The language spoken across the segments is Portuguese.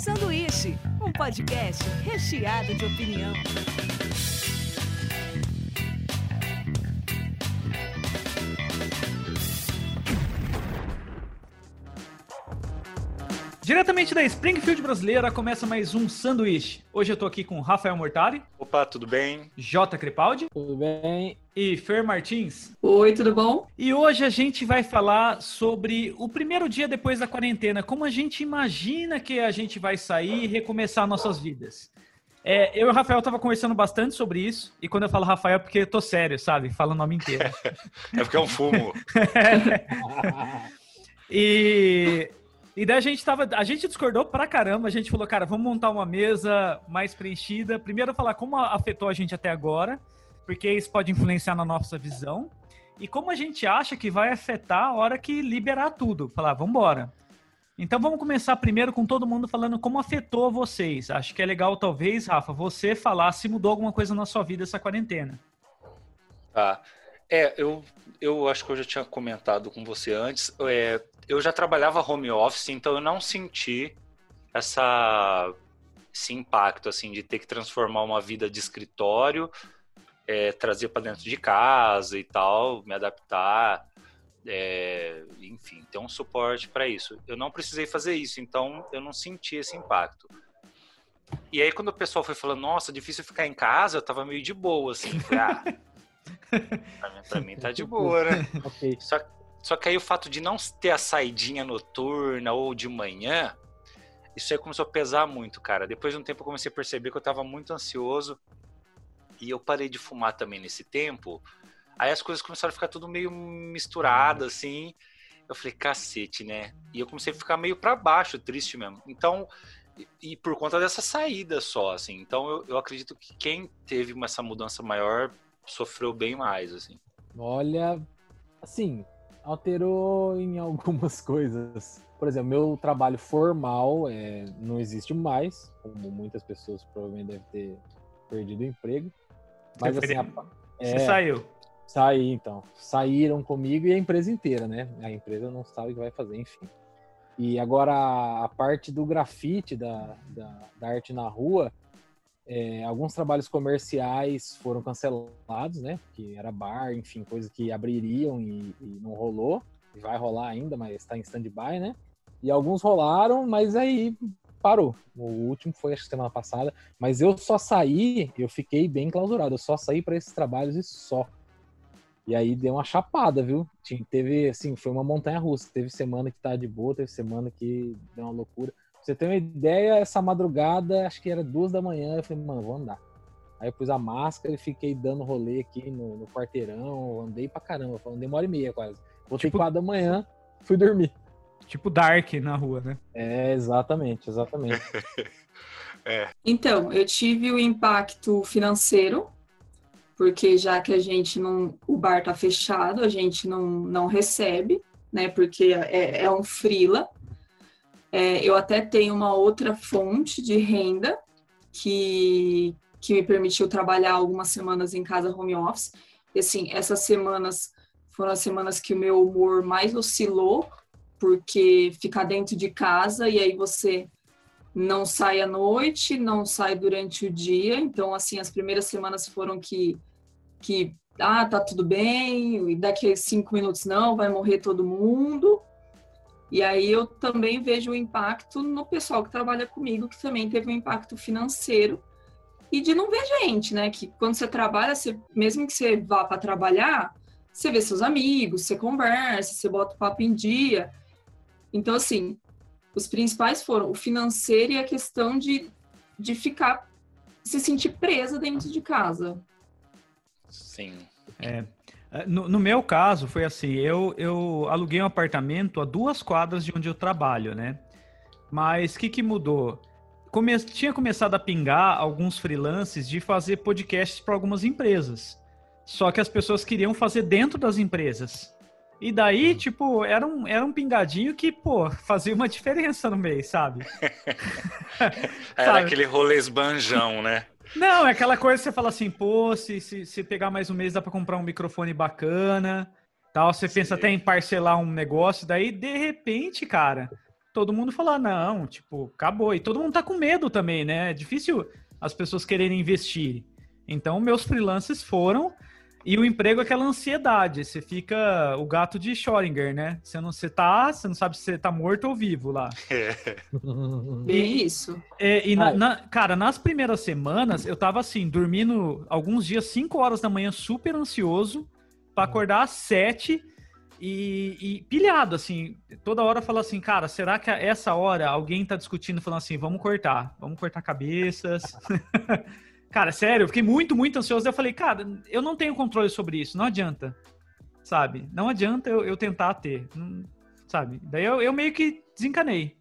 Sanduíche, um podcast recheado de opinião. Diretamente da Springfield brasileira, começa mais um sanduíche. Hoje eu tô aqui com Rafael Mortari. Opa, tudo bem? J. Crepaldi. Tudo bem? E Fer Martins. Oi, tudo bom? E hoje a gente vai falar sobre o primeiro dia depois da quarentena, como a gente imagina que a gente vai sair e recomeçar nossas vidas. É, eu e o Rafael tava conversando bastante sobre isso, e quando eu falo Rafael é porque eu tô sério, sabe? Falo o nome inteiro. é porque é um fumo. e e daí a gente tava. A gente discordou pra caramba. A gente falou, cara, vamos montar uma mesa mais preenchida. Primeiro falar como afetou a gente até agora, porque isso pode influenciar na nossa visão. E como a gente acha que vai afetar a hora que liberar tudo. Falar, vamos embora. Então vamos começar primeiro com todo mundo falando como afetou vocês. Acho que é legal, talvez, Rafa, você falar se mudou alguma coisa na sua vida essa quarentena. Tá. É, eu, eu acho que eu já tinha comentado com você antes. É, eu já trabalhava home office, então eu não senti essa, esse impacto assim de ter que transformar uma vida de escritório, é, trazer para dentro de casa e tal, me adaptar, é, enfim, ter um suporte para isso. Eu não precisei fazer isso, então eu não senti esse impacto. E aí quando o pessoal foi falando, nossa, difícil ficar em casa, eu tava meio de boa, assim, ah, pra, mim, pra mim tá de boa, né? okay. Só só que aí o fato de não ter a saidinha noturna ou de manhã, isso aí começou a pesar muito, cara. Depois de um tempo eu comecei a perceber que eu tava muito ansioso e eu parei de fumar também nesse tempo. Aí as coisas começaram a ficar tudo meio misturado, assim. Eu falei, cacete, né? E eu comecei a ficar meio para baixo, triste mesmo. Então, e, por conta dessa saída só, assim. Então, eu, eu acredito que quem teve essa mudança maior sofreu bem mais, assim. Olha, assim, alterou em algumas coisas. Por exemplo, meu trabalho formal é, não existe mais, como muitas pessoas provavelmente devem ter perdido o emprego. Mas assim, a, é, Você saiu? Saí, então. Saíram comigo e a empresa inteira, né? A empresa não sabe o que vai fazer, enfim. E agora a parte do grafite, da, da, da arte na rua, é, alguns trabalhos comerciais foram cancelados, né? Que era bar, enfim, coisas que abririam e, e não rolou. Vai rolar ainda, mas está em stand-by, né? E alguns rolaram, mas aí parou. O último foi acho semana passada, mas eu só saí, eu fiquei bem clausurado, eu só saí para esses trabalhos e só. E aí deu uma chapada, viu? Teve, assim, foi uma montanha russa. Teve semana que tá de boa, teve semana que deu uma loucura você tem uma ideia, essa madrugada, acho que era duas da manhã, eu falei, mano, vou andar. Aí eu pus a máscara e fiquei dando rolê aqui no, no quarteirão, andei pra caramba, falando, uma hora e meia quase. Voltei tipo, quatro da manhã, fui dormir. Tipo Dark na rua, né? É, exatamente, exatamente. é. Então, eu tive o impacto financeiro, porque já que a gente não. O bar tá fechado, a gente não, não recebe, né? Porque é, é um frila. É, eu até tenho uma outra fonte de renda que, que me permitiu trabalhar algumas semanas em casa home office. E assim, essas semanas foram as semanas que o meu humor mais oscilou, porque ficar dentro de casa e aí você não sai à noite, não sai durante o dia. Então, assim, as primeiras semanas foram que, que ah, tá tudo bem, e daqui a cinco minutos não, vai morrer todo mundo. E aí eu também vejo o impacto no pessoal que trabalha comigo, que também teve um impacto financeiro e de não ver gente, né? Que quando você trabalha, você, mesmo que você vá para trabalhar, você vê seus amigos, você conversa, você bota o papo em dia. Então, assim, os principais foram o financeiro e a questão de, de ficar, se sentir presa dentro de casa. Sim. É, é, no, no, meu caso, foi assim: eu, eu aluguei um apartamento a duas quadras de onde eu trabalho, né? Mas o que, que mudou? Come, tinha começado a pingar alguns freelances de fazer podcasts para algumas empresas. Só que as pessoas queriam fazer dentro das empresas. E daí, tipo, era um, era um pingadinho que, pô, fazia uma diferença no mês, sabe? era sabe? aquele rolê esbanjão, né? Não, é aquela coisa que você fala assim, pô, se, se, se pegar mais um mês dá pra comprar um microfone bacana, tal. Você Sim. pensa até em parcelar um negócio, daí de repente, cara, todo mundo falar, não, tipo, acabou. E todo mundo tá com medo também, né? É difícil as pessoas quererem investir. Então, meus freelancers foram e o emprego é aquela ansiedade. Você fica o gato de Schrödinger, né? Você não você tá, você não sabe se você tá morto ou vivo lá. É. E isso. É, e na, na, cara, nas primeiras semanas eu tava assim, dormindo alguns dias 5 horas da manhã, super ansioso, para acordar às 7 e, e, pilhado, assim, toda hora fala assim, cara, será que a essa hora alguém tá discutindo, falando assim, vamos cortar, vamos cortar cabeças. Cara, sério, eu fiquei muito, muito ansioso. Eu falei, cara, eu não tenho controle sobre isso, não adianta. Sabe? Não adianta eu, eu tentar ter. Não, sabe? Daí eu, eu, meio que desencanei.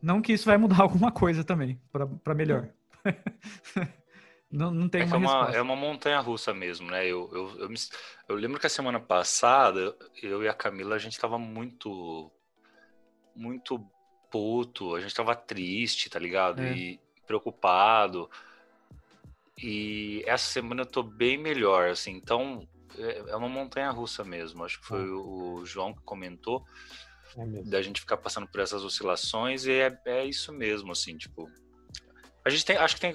Não que isso vai mudar alguma coisa também, para melhor. não, não tem é, uma, é uma É uma montanha russa mesmo, né? Eu, eu, eu, me, eu, lembro que a semana passada, eu e a Camila, a gente tava muito. Muito puto, a gente tava triste, tá ligado? É. E preocupado. E essa semana eu tô bem melhor, assim, então é, é uma montanha russa mesmo. Acho que foi hum. o João que comentou é da gente ficar passando por essas oscilações e é, é isso mesmo, assim, tipo. A gente tem, acho que tem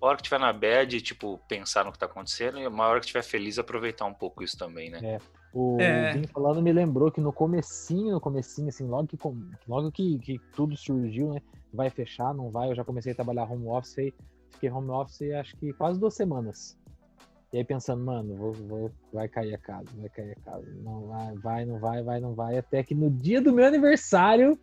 hora que tiver na bad, tipo, pensar no que tá acontecendo, e uma hora que estiver feliz, aproveitar um pouco isso também, né? É. O é. Falando me lembrou que no comecinho, no comecinho, assim, logo que, logo que, que tudo surgiu, né? Vai fechar, não vai, eu já comecei a trabalhar home office aí fiquei home office acho que quase duas semanas. E aí pensando, mano, vou, vou, vai cair a casa, vai cair a casa. Não vai, vai, não vai, vai, não vai. Até que no dia do meu aniversário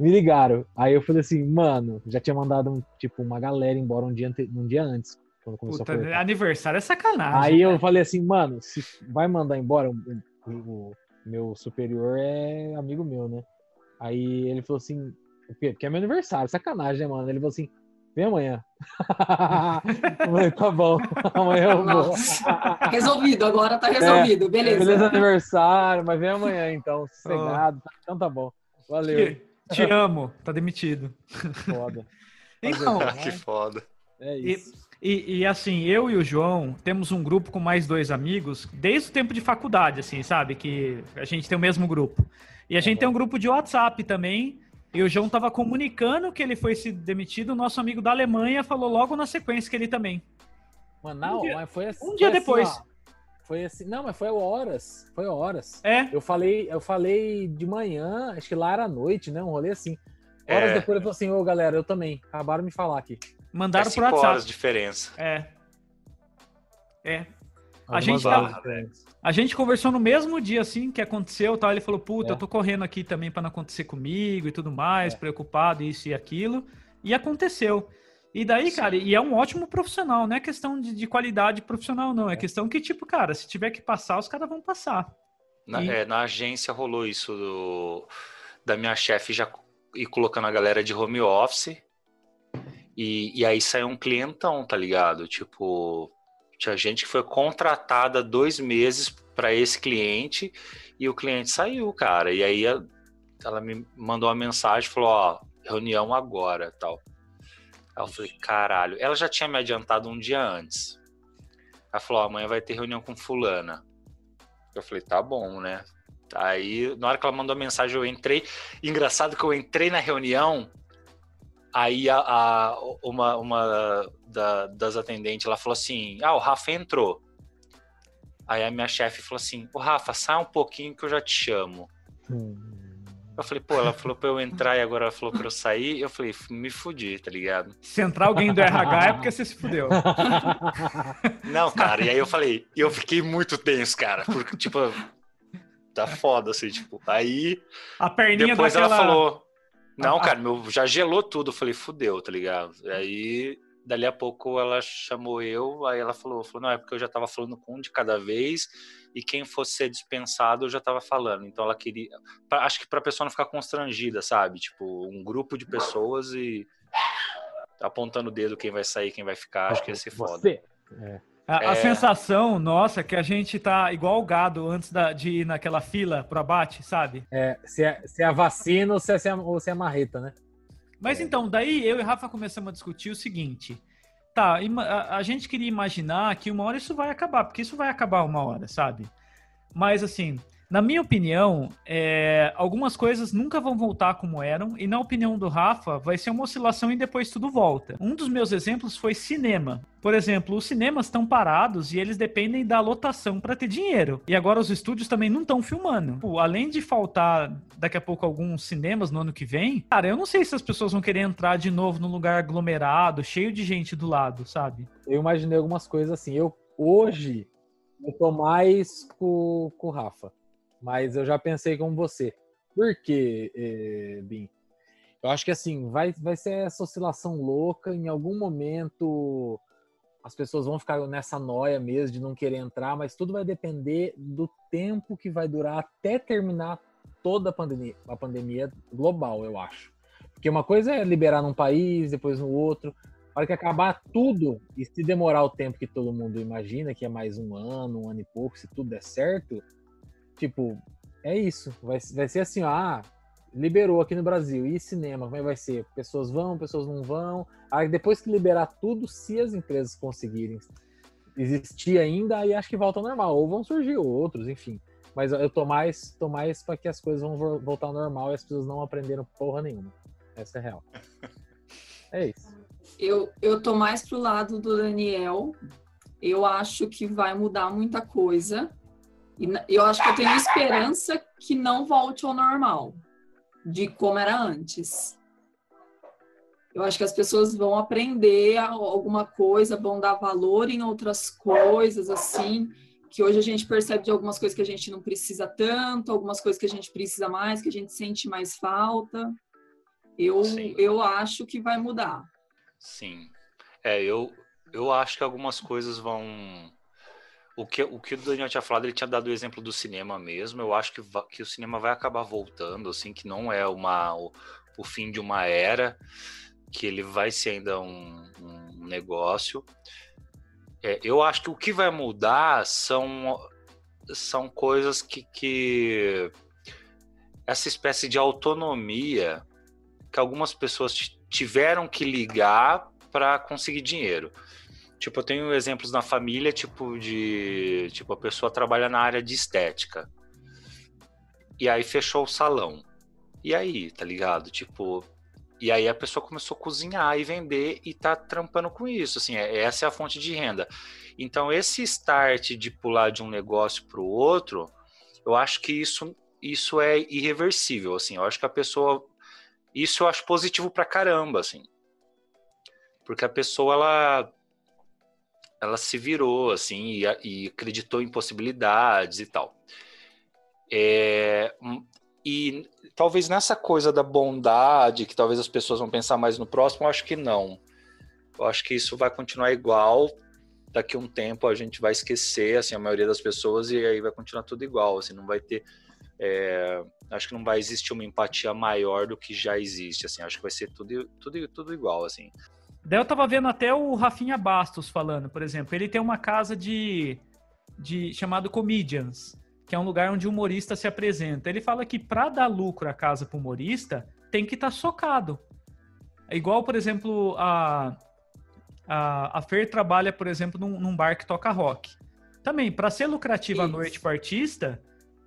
me ligaram. Aí eu falei assim, mano, já tinha mandado um, tipo uma galera embora um dia, um dia antes. Quando começou Puta, a aniversário é sacanagem. Aí né? eu falei assim, mano, se vai mandar embora, o, o, meu superior é amigo meu, né? Aí ele falou assim? Porque é meu aniversário, sacanagem, né, mano? Ele falou assim, Vem amanhã. tá bom. Amanhã eu vou. resolvido, agora tá resolvido. É, beleza. Beleza aniversário, mas vem amanhã então. Sossegado. Oh. Então tá bom. Valeu. Te, te amo. Tá demitido. Foda. Então, que foda. É isso. E, e, e, assim, eu e o João temos um grupo com mais dois amigos desde o tempo de faculdade, assim, sabe? Que a gente tem o mesmo grupo. E a gente tem um grupo de WhatsApp também, e o João estava comunicando que ele foi se demitido. O nosso amigo da Alemanha falou logo na sequência que ele também. Mano, não, um dia, mas foi assim. Um dia assim, depois. Ó, foi assim. Não, mas foi horas. Foi horas. É. Eu falei, eu falei de manhã, acho que lá era noite, né? Um rolê assim. Horas é. depois ele falou assim: Ô galera, eu também. Acabaram de me falar aqui. Mandaram é pro WhatsApp. horas de diferença. É. É. A gente, tá, a gente conversou no mesmo dia, assim, que aconteceu, tal. Ele falou, puta, é. eu tô correndo aqui também para não acontecer comigo e tudo mais, é. preocupado, isso e aquilo. E aconteceu. E daí, Sim. cara, e é um ótimo profissional, não é questão de, de, qualidade profissional, não. É, é questão que, tipo, cara, se tiver que passar, os caras vão passar. Na, e... é, na agência rolou isso do, da minha chefe já ir colocando a galera de home office. E, e aí saiu um clientão, tá ligado? Tipo, tinha gente que foi contratada dois meses para esse cliente e o cliente saiu, cara. E aí ela me mandou uma mensagem, falou, ó, reunião agora, tal. Aí eu falei, caralho. Ela já tinha me adiantado um dia antes. Ela falou, amanhã vai ter reunião com fulana. Eu falei, tá bom, né? Aí, na hora que ela mandou a mensagem, eu entrei. Engraçado que eu entrei na reunião, Aí a, a uma, uma da, das atendentes ela falou assim: Ah, o Rafa entrou. Aí a minha chefe falou assim: O Rafa, sai um pouquinho que eu já te chamo. Hum. Eu falei, pô, ela falou pra eu entrar e agora ela falou pra eu sair. Eu falei, me fudi, tá ligado? Se entrar alguém do RH é porque você se fudeu. Não, cara, e aí eu falei, eu fiquei muito tenso, cara, porque, tipo, tá foda, assim, tipo, aí. A perninha Depois daquela... ela falou, não, cara, meu, já gelou tudo. Eu falei, fudeu, tá ligado? Aí, dali a pouco, ela chamou eu, aí ela falou, falou, não, é porque eu já tava falando com um de cada vez, e quem fosse ser dispensado, eu já tava falando. Então ela queria. Pra, acho que pra pessoa não ficar constrangida, sabe? Tipo, um grupo de pessoas e apontando o dedo quem vai sair, quem vai ficar, acho que ia ser foda. Você. É. A, é... a, sensação nossa é que a gente tá igual o gado antes da, de ir naquela fila pro abate, sabe? É, se é, se é a vacina ou se é, ou se é a marreta, né? Mas é. então, daí eu e Rafa começamos a discutir o seguinte. Tá, a, a gente queria imaginar que uma hora isso vai acabar, porque isso vai acabar uma hora, sabe? Mas assim, Na minha opinião, é, algumas coisas nunca vão voltar como eram, e na opinião do Rafa, vai ser uma oscilação e depois tudo volta. Um dos meus exemplos foi cinema. Por exemplo, os cinemas estão parados e eles dependem da lotação para ter dinheiro. E agora os estúdios também não estão filmando. Pô, além de faltar daqui a pouco alguns cinemas no ano que vem, cara, eu não sei se as pessoas vão querer entrar de novo num lugar aglomerado, cheio de gente do lado, sabe? Eu imaginei algumas coisas assim. Eu hoje eu tô mais com, com o Rafa mas eu já pensei como você. Por quê, eh, Bim? Eu acho que assim, vai, vai ser essa oscilação louca. Em algum momento as pessoas vão ficar nessa noia mesmo de não querer entrar, mas tudo vai depender do tempo que vai durar até terminar toda a pandemia, a pandemia global, eu acho. Porque uma coisa é liberar num país, depois no outro. A hora que acabar tudo, e se demorar o tempo que todo mundo imagina, que é mais um ano, um ano e pouco, se tudo der certo, Tipo, é isso. Vai, vai ser assim, ó, ah, liberou aqui no Brasil. E cinema, como é que vai ser? Pessoas vão, pessoas não vão. Aí depois que liberar tudo, se as empresas conseguirem existir ainda, aí acho que volta ao normal. Ou vão surgir outros, enfim. Mas eu tô mais, tô mais para que as coisas vão voltar ao normal e as pessoas não aprenderam porra nenhuma. Essa é real. É isso. Eu, eu tô mais pro lado do Daniel. Eu acho que vai mudar muita coisa. E eu acho que eu tenho esperança que não volte ao normal, de como era antes. Eu acho que as pessoas vão aprender alguma coisa, vão dar valor em outras coisas, assim, que hoje a gente percebe de algumas coisas que a gente não precisa tanto, algumas coisas que a gente precisa mais, que a gente sente mais falta. Eu, eu acho que vai mudar. Sim. É, eu, eu acho que algumas coisas vão o que, o que o Daniel tinha falado, ele tinha dado o exemplo do cinema mesmo. Eu acho que, que o cinema vai acabar voltando, assim, que não é uma, o, o fim de uma era, que ele vai ser ainda um, um negócio. É, eu acho que o que vai mudar são, são coisas que, que essa espécie de autonomia que algumas pessoas tiveram que ligar para conseguir dinheiro. Tipo, eu tenho exemplos na família, tipo, de. Tipo, a pessoa trabalha na área de estética. E aí fechou o salão. E aí, tá ligado? Tipo. E aí a pessoa começou a cozinhar e vender e tá trampando com isso. Assim, é, essa é a fonte de renda. Então, esse start de pular de um negócio para o outro, eu acho que isso, isso é irreversível. Assim, eu acho que a pessoa. Isso eu acho positivo pra caramba, assim. Porque a pessoa, ela ela se virou assim e, e acreditou em possibilidades e tal. É, e talvez nessa coisa da bondade, que talvez as pessoas vão pensar mais no próximo, eu acho que não. Eu acho que isso vai continuar igual. Daqui a um tempo a gente vai esquecer, assim, a maioria das pessoas e aí vai continuar tudo igual, assim, não vai ter é, acho que não vai existir uma empatia maior do que já existe, assim, acho que vai ser tudo, tudo, tudo igual, assim. Daí eu tava vendo até o Rafinha Bastos falando, por exemplo. Ele tem uma casa de, de chamado Comedians, que é um lugar onde o humorista se apresenta. Ele fala que para dar lucro à casa pro humorista, tem que estar tá socado. É igual, por exemplo, a, a, a Fer trabalha, por exemplo, num, num bar que toca rock. Também, para ser lucrativa a noite pro artista,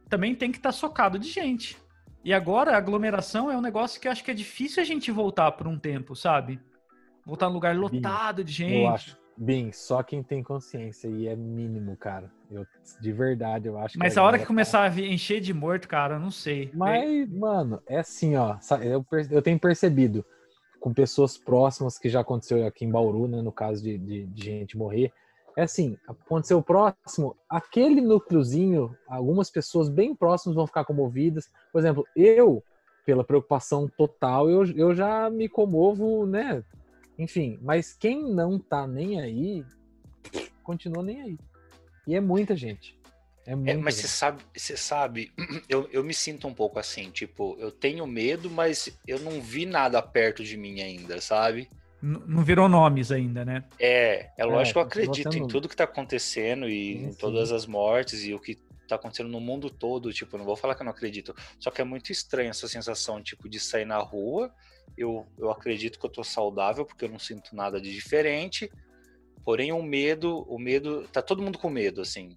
também tem que estar tá socado de gente. E agora a aglomeração é um negócio que eu acho que é difícil a gente voltar por um tempo, sabe? Voltar num lugar lotado Bim, de gente. Eu acho. Bem, só quem tem consciência e é mínimo, cara. Eu, de verdade, eu acho Mas que. a hora que começar a encher de morto, cara, eu não sei. Mas, é... mano, é assim, ó. Eu, eu tenho percebido com pessoas próximas que já aconteceu aqui em Bauru, né? No caso de, de, de gente morrer. É assim, aconteceu próximo, aquele núcleozinho, algumas pessoas bem próximas vão ficar comovidas. Por exemplo, eu, pela preocupação total, eu, eu já me comovo, né? Enfim, mas quem não tá nem aí, continua nem aí. E é muita gente. É, muita é mas gente. você sabe, você sabe, eu, eu me sinto um pouco assim, tipo, eu tenho medo, mas eu não vi nada perto de mim ainda, sabe? N não virou nomes ainda, né? É, é lógico é, que eu acredito em tudo que tá acontecendo e sim, em todas sim. as mortes e o que tá acontecendo no mundo todo, tipo, não vou falar que eu não acredito, só que é muito estranho essa sensação, tipo, de sair na rua eu, eu acredito que eu tô saudável porque eu não sinto nada de diferente. Porém, o medo, o medo, tá todo mundo com medo, assim.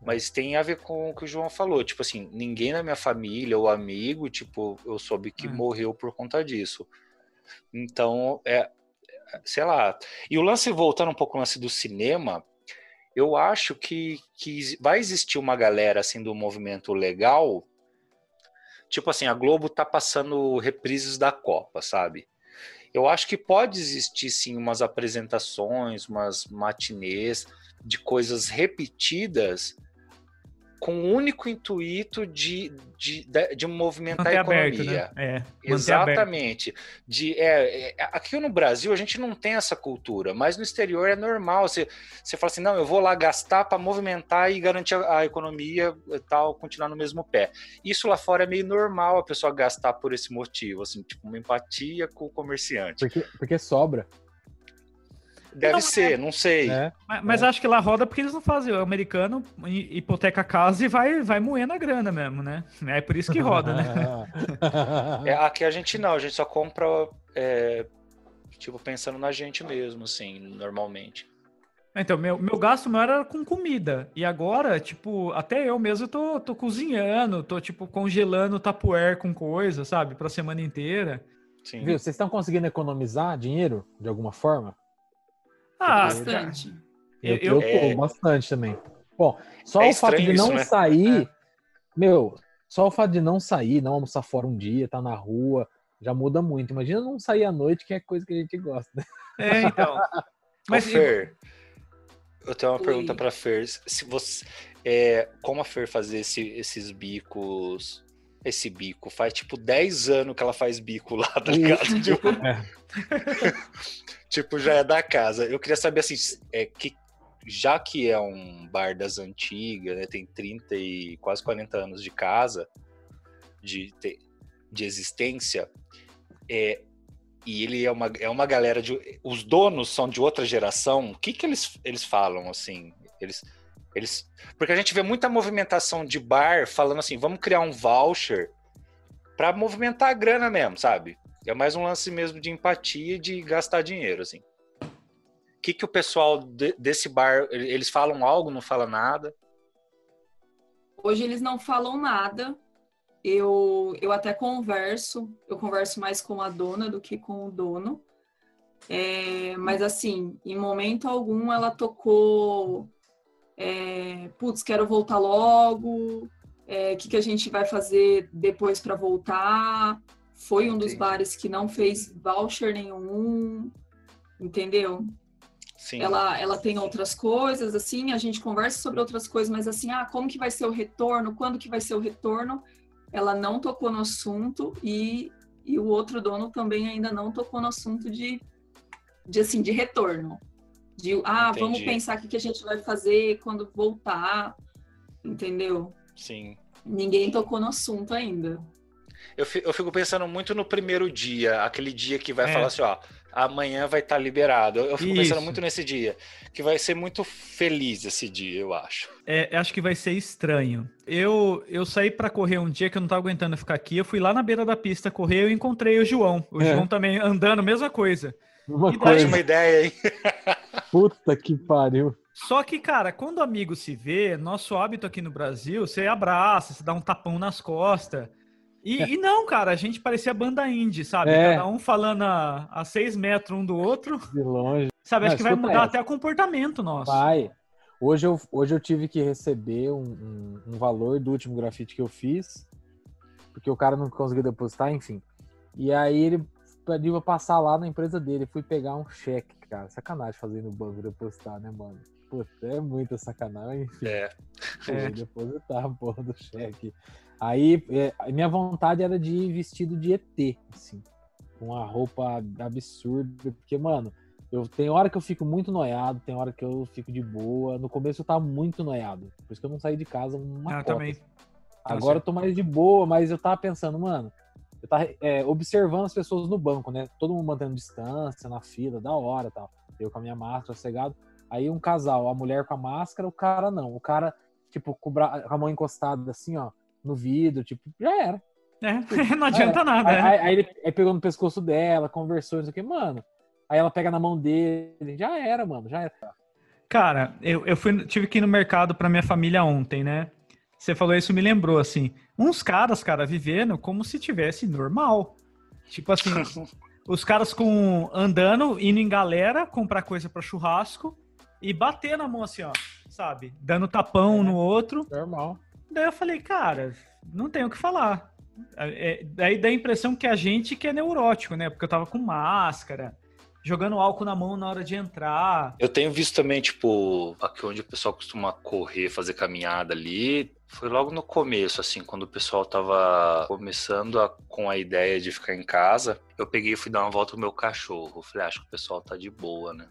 Mas tem a ver com o que o João falou. Tipo assim, ninguém na minha família ou amigo, tipo, eu soube que É. morreu por conta disso. Então, é. Sei lá. E o lance, voltando um pouco ao lance do cinema, eu acho que, que vai existir uma galera assim do movimento legal. Tipo assim, a Globo tá passando reprises da Copa, sabe? Eu acho que pode existir sim umas apresentações, umas matinês de coisas repetidas com o único intuito de, de, de, de movimentar Manter a aberto, economia. né? É, aberto. Exatamente. De, é, é, aqui no Brasil a gente não tem essa cultura, mas no exterior é normal. Você, você fala assim, não, eu vou lá gastar para movimentar e garantir a, a economia e tal, continuar no mesmo pé. Isso lá fora é meio normal a pessoa gastar por esse motivo, assim, tipo uma empatia com o comerciante. Porque, porque sobra. Deve Não, ser, não sei. Né? Mas, mas acho que lá roda porque eles não fazem. O americano hi- hipoteca a casa e vai, vai moendo a grana mesmo, né? É por isso que roda, né? É, aqui a gente não, a gente só compra, é, tipo, pensando na gente mesmo, assim, normalmente. Então, meu, meu gasto maior era com comida. E agora, tipo, até eu mesmo tô, tô cozinhando, tô, tipo, congelando tapuer com coisa, sabe? Pra semana inteira. Sim. Viu? Vocês estão conseguindo economizar dinheiro de alguma forma? Ah, Bastante. Eu- Eu, eu tô bastante também. Bom, só É o fato de estranho isso, não né? sair, meu, só o fato de não sair, não almoçar fora um dia, tá na rua, já muda muito. Imagina não sair à noite, que é coisa que a gente gosta. né? É, então. Mas, Mas Fer, eu tenho uma Oi. pergunta para Fer. Se você, é, como a Fer fazer esse- esses bicos? Esse bico faz tipo 10 anos que ela faz bico lá, tá ligado? Tipo, É. tipo, já é da casa. Eu queria saber assim, é que já que é um bar das antigas, né, tem 30 e quase 40 anos de casa, de, de existência, é, e ele é uma, é uma galera de. Os donos são de outra geração, o que, que eles, eles falam assim? Eles, eles. Porque a gente vê muita movimentação de bar falando assim, vamos criar um voucher para movimentar a grana mesmo, sabe? É mais um lance mesmo de empatia e de gastar dinheiro, assim. O que, que o pessoal de- desse bar, eles falam algo, não falam nada? Hoje eles não falam nada. Eu, eu até converso, eu converso mais com a dona do que com o dono. É, mas assim, em momento algum ela tocou, é, putz, quero voltar logo, o que, que a gente vai fazer depois para voltar? Foi um dos bares que não fez voucher nenhum, entendeu? Sim. Ela, ela tem outras coisas, assim, a gente conversa sobre outras coisas, mas assim, ah, como que vai ser o retorno? Quando que vai ser o retorno? Ela não tocou no assunto e, e o outro dono também ainda não tocou no assunto de, de assim, de retorno. De, ah, vamos Entendi. pensar o que, a gente vai fazer quando voltar, entendeu? Sim. Ninguém tocou no assunto ainda. Eu, fi- eu fico pensando muito no primeiro dia, aquele dia que vai É. falar assim, ó, amanhã vai estar liberado. Eu, eu fico pensando Isso. muito nesse dia, que vai ser muito feliz esse dia, eu acho. É, acho que vai ser estranho. Eu, eu saí pra correr um dia que eu não tava aguentando ficar aqui. Eu fui lá na beira da pista correr e encontrei o João. O É. João também andando, mesma coisa. Uma E coisa, Ótima ideia, hein? puta que pariu. Só que, cara, quando o amigo se vê, nosso hábito aqui no Brasil, você abraça, você dá um tapão nas costas. E, e não, cara, a gente parecia banda indie, sabe? É. Cada um falando a, a seis metros um do outro. De longe. Sabe? Não, Acho que vai mudar essa. até o comportamento nosso. Vai. Hoje eu, hoje eu tive que receber um, um- um valor do último grafite que eu fiz, porque o cara não conseguiu depositar, enfim. E aí ele pra passar lá na empresa dele. Fui pegar um cheque, cara. Sacanagem fazer no banco depositar, né, mano? Puta, é muita sacanagem. Enfim, É. fui É. depositar a porra do cheque. Aí, é, minha vontade era de ir vestido de ET, assim. Com uma roupa absurda. Porque, mano, eu tem hora que eu fico muito noiado, tem hora que eu fico de boa. No começo eu tava muito noiado. Por isso que eu não saí de casa uma Ah, cota. também. Agora eu tô mais de boa, mas eu tava pensando, mano, eu tava é, observando as pessoas no banco, né? Todo mundo mantendo distância, na fila, da hora e tal. Eu com a minha máscara cegado. Aí um casal, a mulher com a máscara, o cara não. O cara, tipo, com, a mão encostada assim, ó, no vidro, tipo, já era. É, não adianta nada, Aí, né? aí- aí ele aí pegou no pescoço dela, conversou, não sei o que, mano. Aí ela pega na mão dele, já era, mano, já era. Cara, eu, eu fui, tive que ir no mercado para minha família ontem, né? Você falou isso, me lembrou, assim. Uns caras, cara, vivendo como se tivesse normal. Tipo assim, os caras com andando, indo em galera, comprar coisa para churrasco e bater na mão assim, ó, sabe? Dando tapão é, no outro. Normal. Daí eu falei, cara, não tenho o que falar. É, daí dá a impressão que a gente que é neurótico, né? Porque eu tava com máscara jogando álcool na mão na hora de entrar. Eu tenho visto também, tipo, aqui onde o pessoal costuma correr, fazer caminhada ali. Foi logo no começo, assim, quando o pessoal tava começando a, com a ideia de ficar em casa. Eu peguei e fui dar uma volta com o meu cachorro. Falei, ah, acho que o pessoal tá de boa, né?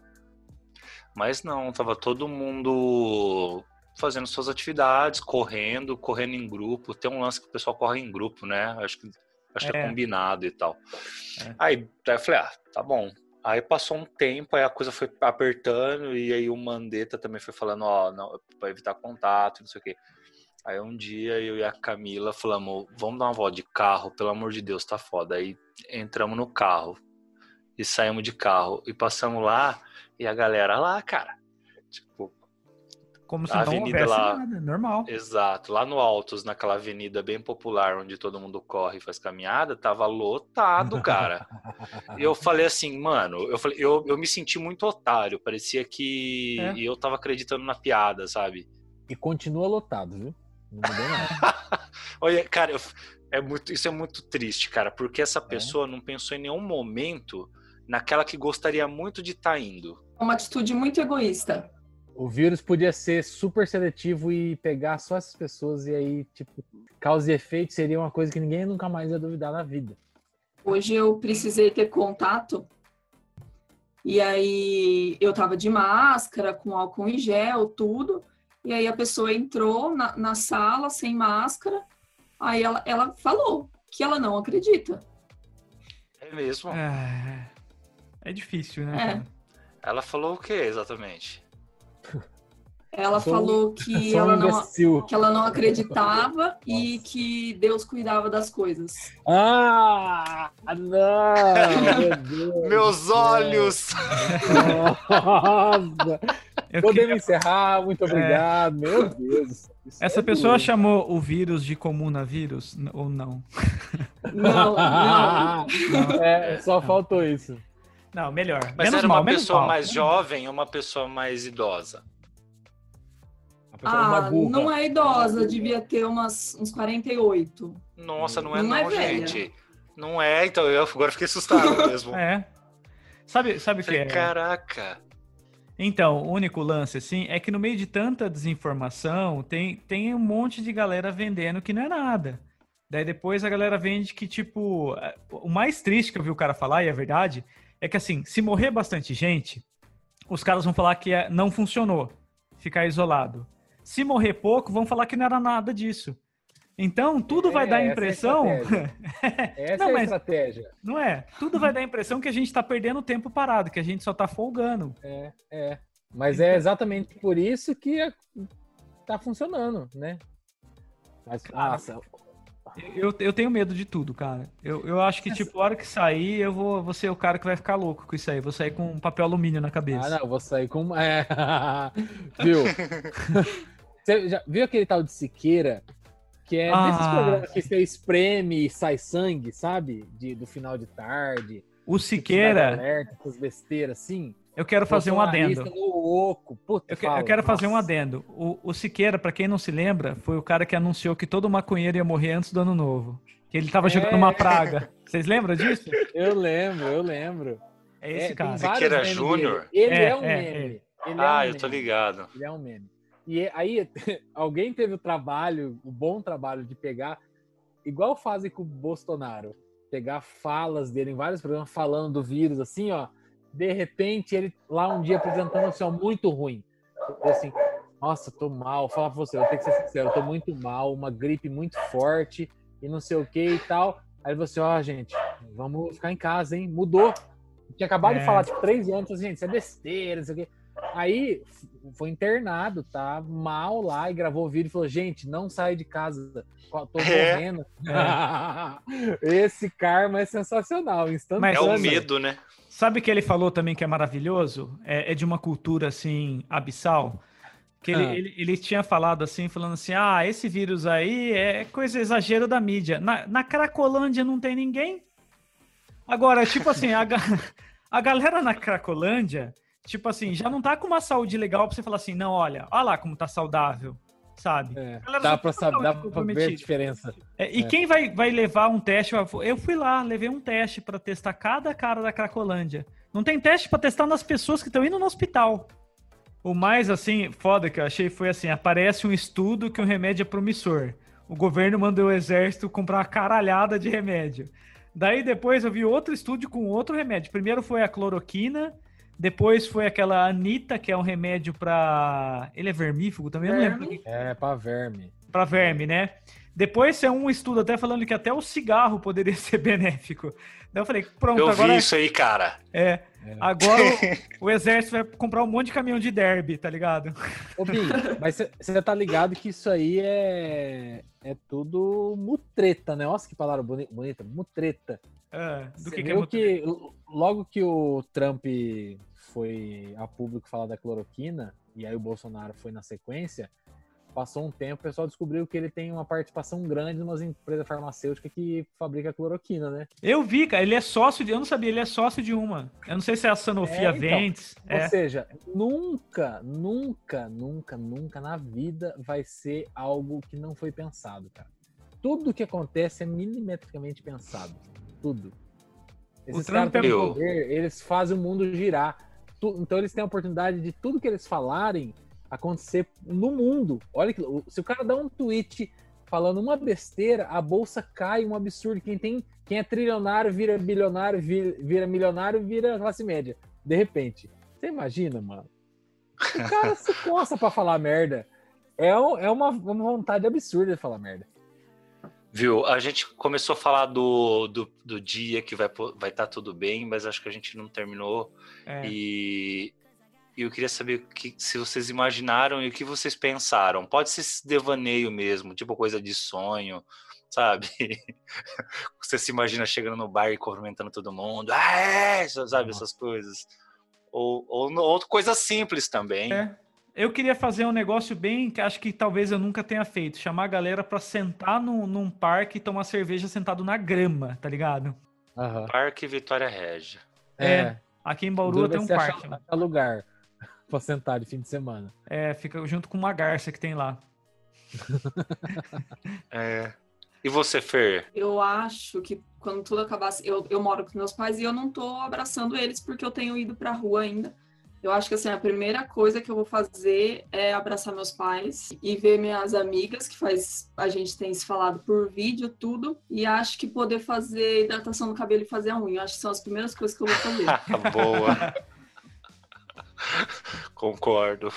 Mas não, tava todo mundo fazendo suas atividades, correndo, correndo em grupo. Tem um lance que o pessoal corre em grupo, né? Acho que, acho é. que é combinado e tal. É. Aí, aí eu falei, ah, tá bom, Aí passou um tempo, aí a coisa foi apertando, e aí o Mandetta também foi falando, ó, pra evitar contato, não sei o quê. Aí um dia eu e a Camila falamos, vamos dar uma volta de carro, pelo amor de Deus, tá foda. Aí entramos no carro e saímos de carro e passamos lá e a galera lá, cara, como se a não avenida lá, nada, normal. Exato. Lá no Altos, naquela avenida bem popular, onde todo mundo corre e faz caminhada, tava lotado, cara. e eu falei assim, mano, eu, falei, eu, eu me senti muito otário. Parecia que é. eu tava acreditando na piada, sabe? E continua lotado, viu? Não mudou nada. Olha, cara, eu, é muito, isso é muito triste, cara, porque essa é. pessoa é. não pensou em nenhum momento naquela que gostaria muito de estar tá indo. É uma atitude muito egoísta o vírus podia ser super seletivo e pegar só essas pessoas e aí, tipo, causa e efeito seria uma coisa que ninguém nunca mais ia duvidar na vida. Hoje eu precisei ter contato e aí eu tava de máscara, com álcool em gel, tudo. E aí a pessoa entrou na, na sala sem máscara. Aí ela, ela falou que ela não acredita. É mesmo? É, é difícil, né? É. Ela falou o que exatamente? Ela sou, falou que ela, não, que ela não acreditava e que Deus cuidava das coisas. Ah, não! Meus olhos! Nossa! Podemos queria... encerrar, muito obrigado. É. Meu Deus. Essa é pessoa doido. chamou o vírus de comunavírus ou não? Não, não. não. É, só faltou isso. Não, melhor. Mas menos era mal, uma pessoa mal. mais jovem ou uma pessoa mais idosa? Ah, não é idosa, devia ter umas, uns 48. Nossa, não é não, é não é gente. Não é, então eu agora fiquei assustado mesmo. é. Sabe, sabe o que é? Caraca. Então, o único lance, assim, é que no meio de tanta desinformação, tem, tem um monte de galera vendendo que não é nada. Daí depois a galera vende que, tipo, o mais triste que eu vi o cara falar, e é verdade, é que assim, se morrer bastante gente, os caras vão falar que é, não funcionou, ficar isolado. Se morrer pouco, vão falar que não era nada disso. Então, tudo é, vai dar a impressão. É essa não, é a estratégia. Não é? Tudo vai dar a impressão que a gente está perdendo tempo parado, que a gente só está folgando. É, é. Mas é exatamente por isso que está funcionando, né? Mas, nossa, eu, eu tenho medo de tudo, cara. Eu, eu acho que, tipo, a hora que sair, eu vou, vou ser o cara que vai ficar louco com isso aí. Vou sair com papel alumínio na cabeça. Ah, não, vou sair com. É. viu? você já viu aquele tal de Siqueira? Que é ah, desses programas que você espreme e sai sangue, sabe? De, do final de tarde. O Siqueira. Alerta, essas besteiras assim. Eu quero fazer um adendo. Louco. Puta, eu, fala, eu, quero nossa. fazer um adendo. O, o Siqueira, para quem não se lembra, foi o cara que anunciou que todo maconheiro ia morrer antes do ano novo. Que ele tava é. jogando uma praga. Vocês lembram disso? Eu lembro, eu lembro. É esse é, cara. Siqueira Júnior? Ele é, é um é, meme. Ele ah, um eu tô ligado. Ele é um meme. E aí, alguém teve o trabalho, o bom trabalho de pegar, igual fazem com o Bolsonaro, pegar falas dele em vários programas falando do vírus, assim, ó, de repente, ele lá um dia apresentando assim, ó, muito ruim. Assim, nossa, tô mal. Falar pra você, eu tenho que ser sincero, eu tô muito mal, uma gripe muito forte e não sei o que e tal. Aí você, ó, gente, vamos ficar em casa, hein? Mudou. Tinha acabado é. de falar, tipo, três anos, assim, gente, isso é besteira, não sei o quê. Aí foi internado, tá mal lá e gravou vídeo e falou: gente, não sai de casa, tô é. morrendo. É. Esse karma é sensacional, instantâneo. É o medo, né? Sabe que ele falou também que é maravilhoso? É, é de uma cultura assim abissal. Que ele, ah. ele, ele, tinha falado assim, falando assim: ah, esse vírus aí é coisa exagero da mídia. Na, na Cracolândia não tem ninguém. Agora, tipo assim, a, a galera na Cracolândia tipo assim, já não tá com uma saúde legal pra você falar assim, não, olha, olha lá como tá saudável, sabe? É, dá pra, saber, dá pra ver a diferença. É, e é. quem vai, vai levar um teste? Eu fui lá, levei um teste para testar cada cara da Cracolândia. Não tem teste para testar nas pessoas que estão indo no hospital. O mais, assim, foda que eu achei foi assim, aparece um estudo que o remédio é promissor. O governo mandou o exército comprar uma caralhada de remédio. Daí depois eu vi outro estudo com outro remédio. Primeiro foi a cloroquina, depois foi aquela Anitta, que é um remédio para. Ele é vermífugo também? Verme. Eu não lembro. É, para verme. Para verme, né? Depois é um estudo até falando que até o cigarro poderia ser benéfico. Daí eu falei, pronto, eu agora. Vi isso aí, cara. É. é. Agora o, o, exército vai comprar um monte de caminhão de derby, tá ligado? Ô, Bi, mas você tá ligado que isso aí é. É tudo mutreta, né? Nossa, que palavra bonita, mutreta. É, do que, que, é que logo que o Trump foi a público falar da cloroquina, e aí o Bolsonaro foi na sequência, passou um tempo, o pessoal descobriu que ele tem uma participação grande em umas empresas farmacêuticas que fabrica cloroquina, né? Eu vi, cara, ele é sócio de, eu não sabia, ele é sócio de uma. Eu não sei se é a Sanofi é, então, Ventes. É. Ou seja, nunca, nunca, nunca, nunca na vida vai ser algo que não foi pensado, cara. Tudo que acontece é milimetricamente pensado. Tudo. Esses caras têm poder, eles fazem o mundo girar então eles têm a oportunidade de tudo que eles falarem acontecer no mundo. Olha que se o cara dá um tweet falando uma besteira, a bolsa cai um absurdo. Quem tem, quem é trilionário vira bilionário, vira, vira milionário, vira classe média. De repente. Você imagina, mano? O cara se coça para falar merda. É, é uma, uma vontade absurda de falar merda. Viu? A gente começou a falar do, do, do dia que vai estar vai tá tudo bem, mas acho que a gente não terminou. É. E, e eu queria saber que, se vocês imaginaram e o que vocês pensaram. Pode ser esse devaneio mesmo, tipo coisa de sonho, sabe? Você se imagina chegando no bar e cumprimentando todo mundo, ah, é! sabe? Essas coisas. Ou, ou, ou coisa simples também. É. Eu queria fazer um negócio bem que acho que talvez eu nunca tenha feito. Chamar a galera pra sentar no, num parque e tomar cerveja sentado na grama, tá ligado? Uhum. Parque Vitória Régia. É. é. Aqui em Bauru tem um parque. Achar, achar lugar pra sentar de fim de semana. É, fica junto com uma garça que tem lá. é. E você, Fer? Eu acho que quando tudo acabasse, eu, eu moro com meus pais e eu não tô abraçando eles porque eu tenho ido pra rua ainda. Eu acho que assim, a primeira coisa que eu vou fazer é abraçar meus pais e ver minhas amigas, que faz a gente tem se falado por vídeo, tudo. E acho que poder fazer hidratação no cabelo e fazer a unha. Acho que são as primeiras coisas que eu vou fazer. Boa. Concordo.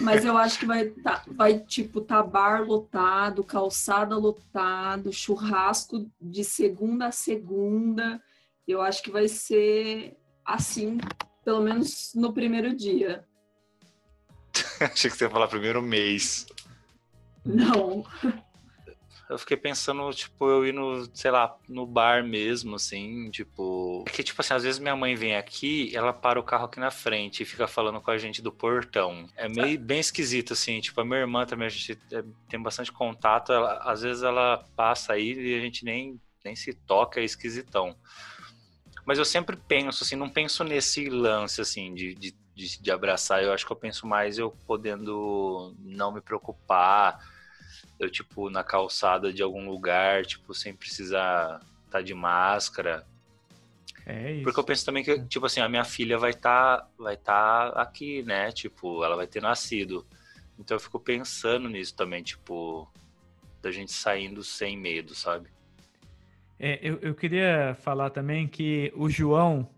Mas eu acho que vai, tá, vai tipo, tá bar lotado, calçada lotado, churrasco de segunda a segunda. Eu acho que vai ser assim pelo menos no primeiro dia. Achei que você ia falar primeiro mês. Não. Eu fiquei pensando, tipo, eu ir no, sei lá, no bar mesmo, assim, tipo. Porque, tipo assim, às vezes minha mãe vem aqui, ela para o carro aqui na frente e fica falando com a gente do portão. É meio bem esquisito, assim, tipo, a minha irmã também, a gente é, tem bastante contato, ela, às vezes ela passa aí e a gente nem, nem se toca, é esquisitão. Mas eu sempre penso, assim, não penso nesse lance, assim, de, de, de, de abraçar. Eu acho que eu penso mais eu podendo não me preocupar. Eu, tipo, na calçada de algum lugar, tipo, sem precisar estar tá de máscara. É isso. Porque eu penso também que, tipo assim, a minha filha vai estar tá, vai tá aqui, né? Tipo, ela vai ter nascido. Então eu fico pensando nisso também, tipo, da gente saindo sem medo, sabe? É, eu, eu queria falar também que o João,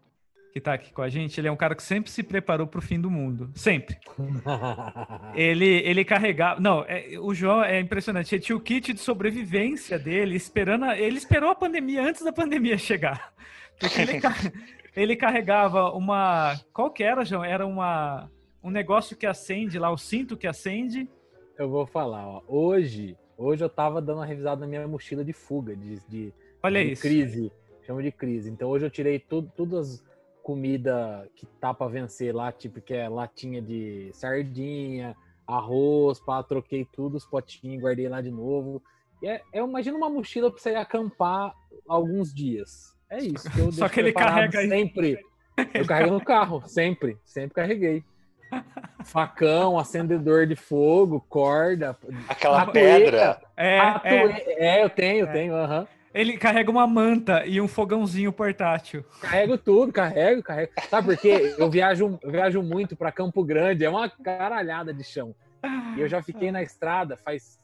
que está aqui com a gente, ele é um cara que sempre se preparou para o fim do mundo. Sempre. ele, ele carregava. Não, é, o João é impressionante. Ele tinha o kit de sobrevivência dele, esperando. A... Ele esperou a pandemia antes da pandemia chegar. Porque ele, ele carregava uma. Qual que era, João? Era uma. um negócio que acende lá, o cinto que acende. Eu vou falar, ó. Hoje, hoje eu tava dando uma revisada na minha mochila de fuga, de, de, Olha de isso. crise. Chama de crise. Então hoje eu tirei tudo, todas as comida que tá pra vencer lá, tipo que é latinha de sardinha, arroz, pá, troquei tudo, os potinhos, guardei lá de novo. E é, eu imagino uma mochila pra você ir acampar alguns dias. É isso. Que eu Só deixo que ele carrega aí. sempre. Eu carrego no carro, sempre, sempre carreguei. Facão, acendedor de fogo, corda. Aquela pedra. É, é, é, eu tenho, eu tenho, aham. Ele carrega uma manta e um fogãozinho portátil. Carrego tudo, carrego, carrego. Sabe por quê? Eu viajo, eu viajo muito para Campo Grande, é uma caralhada de chão. E eu já fiquei na estrada faz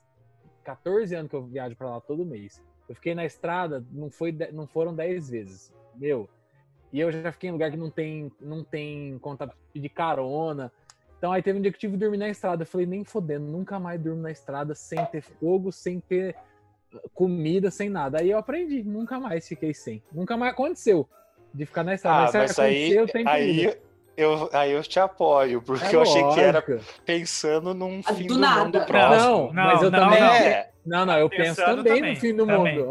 14 anos que eu viajo para lá todo mês. Eu fiquei na estrada, não, foi, não foram 10 vezes. Meu. E eu já fiquei em lugar que não tem, não tem conta de carona. Então aí teve um dia que eu tive que dormir na estrada. Eu falei, nem fodendo, nunca mais durmo na estrada sem ter fogo, sem ter comida, sem nada. Aí eu aprendi, nunca mais fiquei sem. Nunca mais aconteceu de ficar na estrada. Ah, Mas se mas aí, aí, eu, aí eu te apoio, porque É eu achei que era pensando num Ah, fim do do, mundo próximo. Não, mas eu não, também. não. É, Não, não, eu penso Pensando também, também, no fim do também. mundo.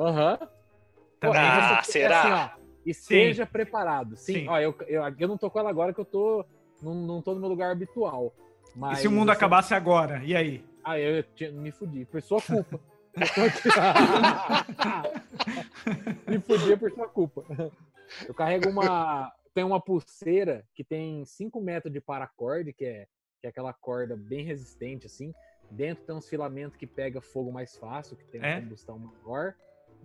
Porém, Ah, será? assim, ó, esteja preparado. Sim, Sim. ó, eu, eu, eu não tô com ela agora que eu tô. Não, não tô no meu lugar habitual. E Mas se o mundo eu- acabasse agora? E aí? Ah, eu, tinha- me fudi. Por sua culpa. me fudi por sua culpa. Eu carrego uma. Tem uma pulseira que tem 5 metros de paracorde, que é, que é aquela corda bem resistente, assim. Dentro tem uns filamentos que pega fogo mais fácil, que tem uma É? combustão maior.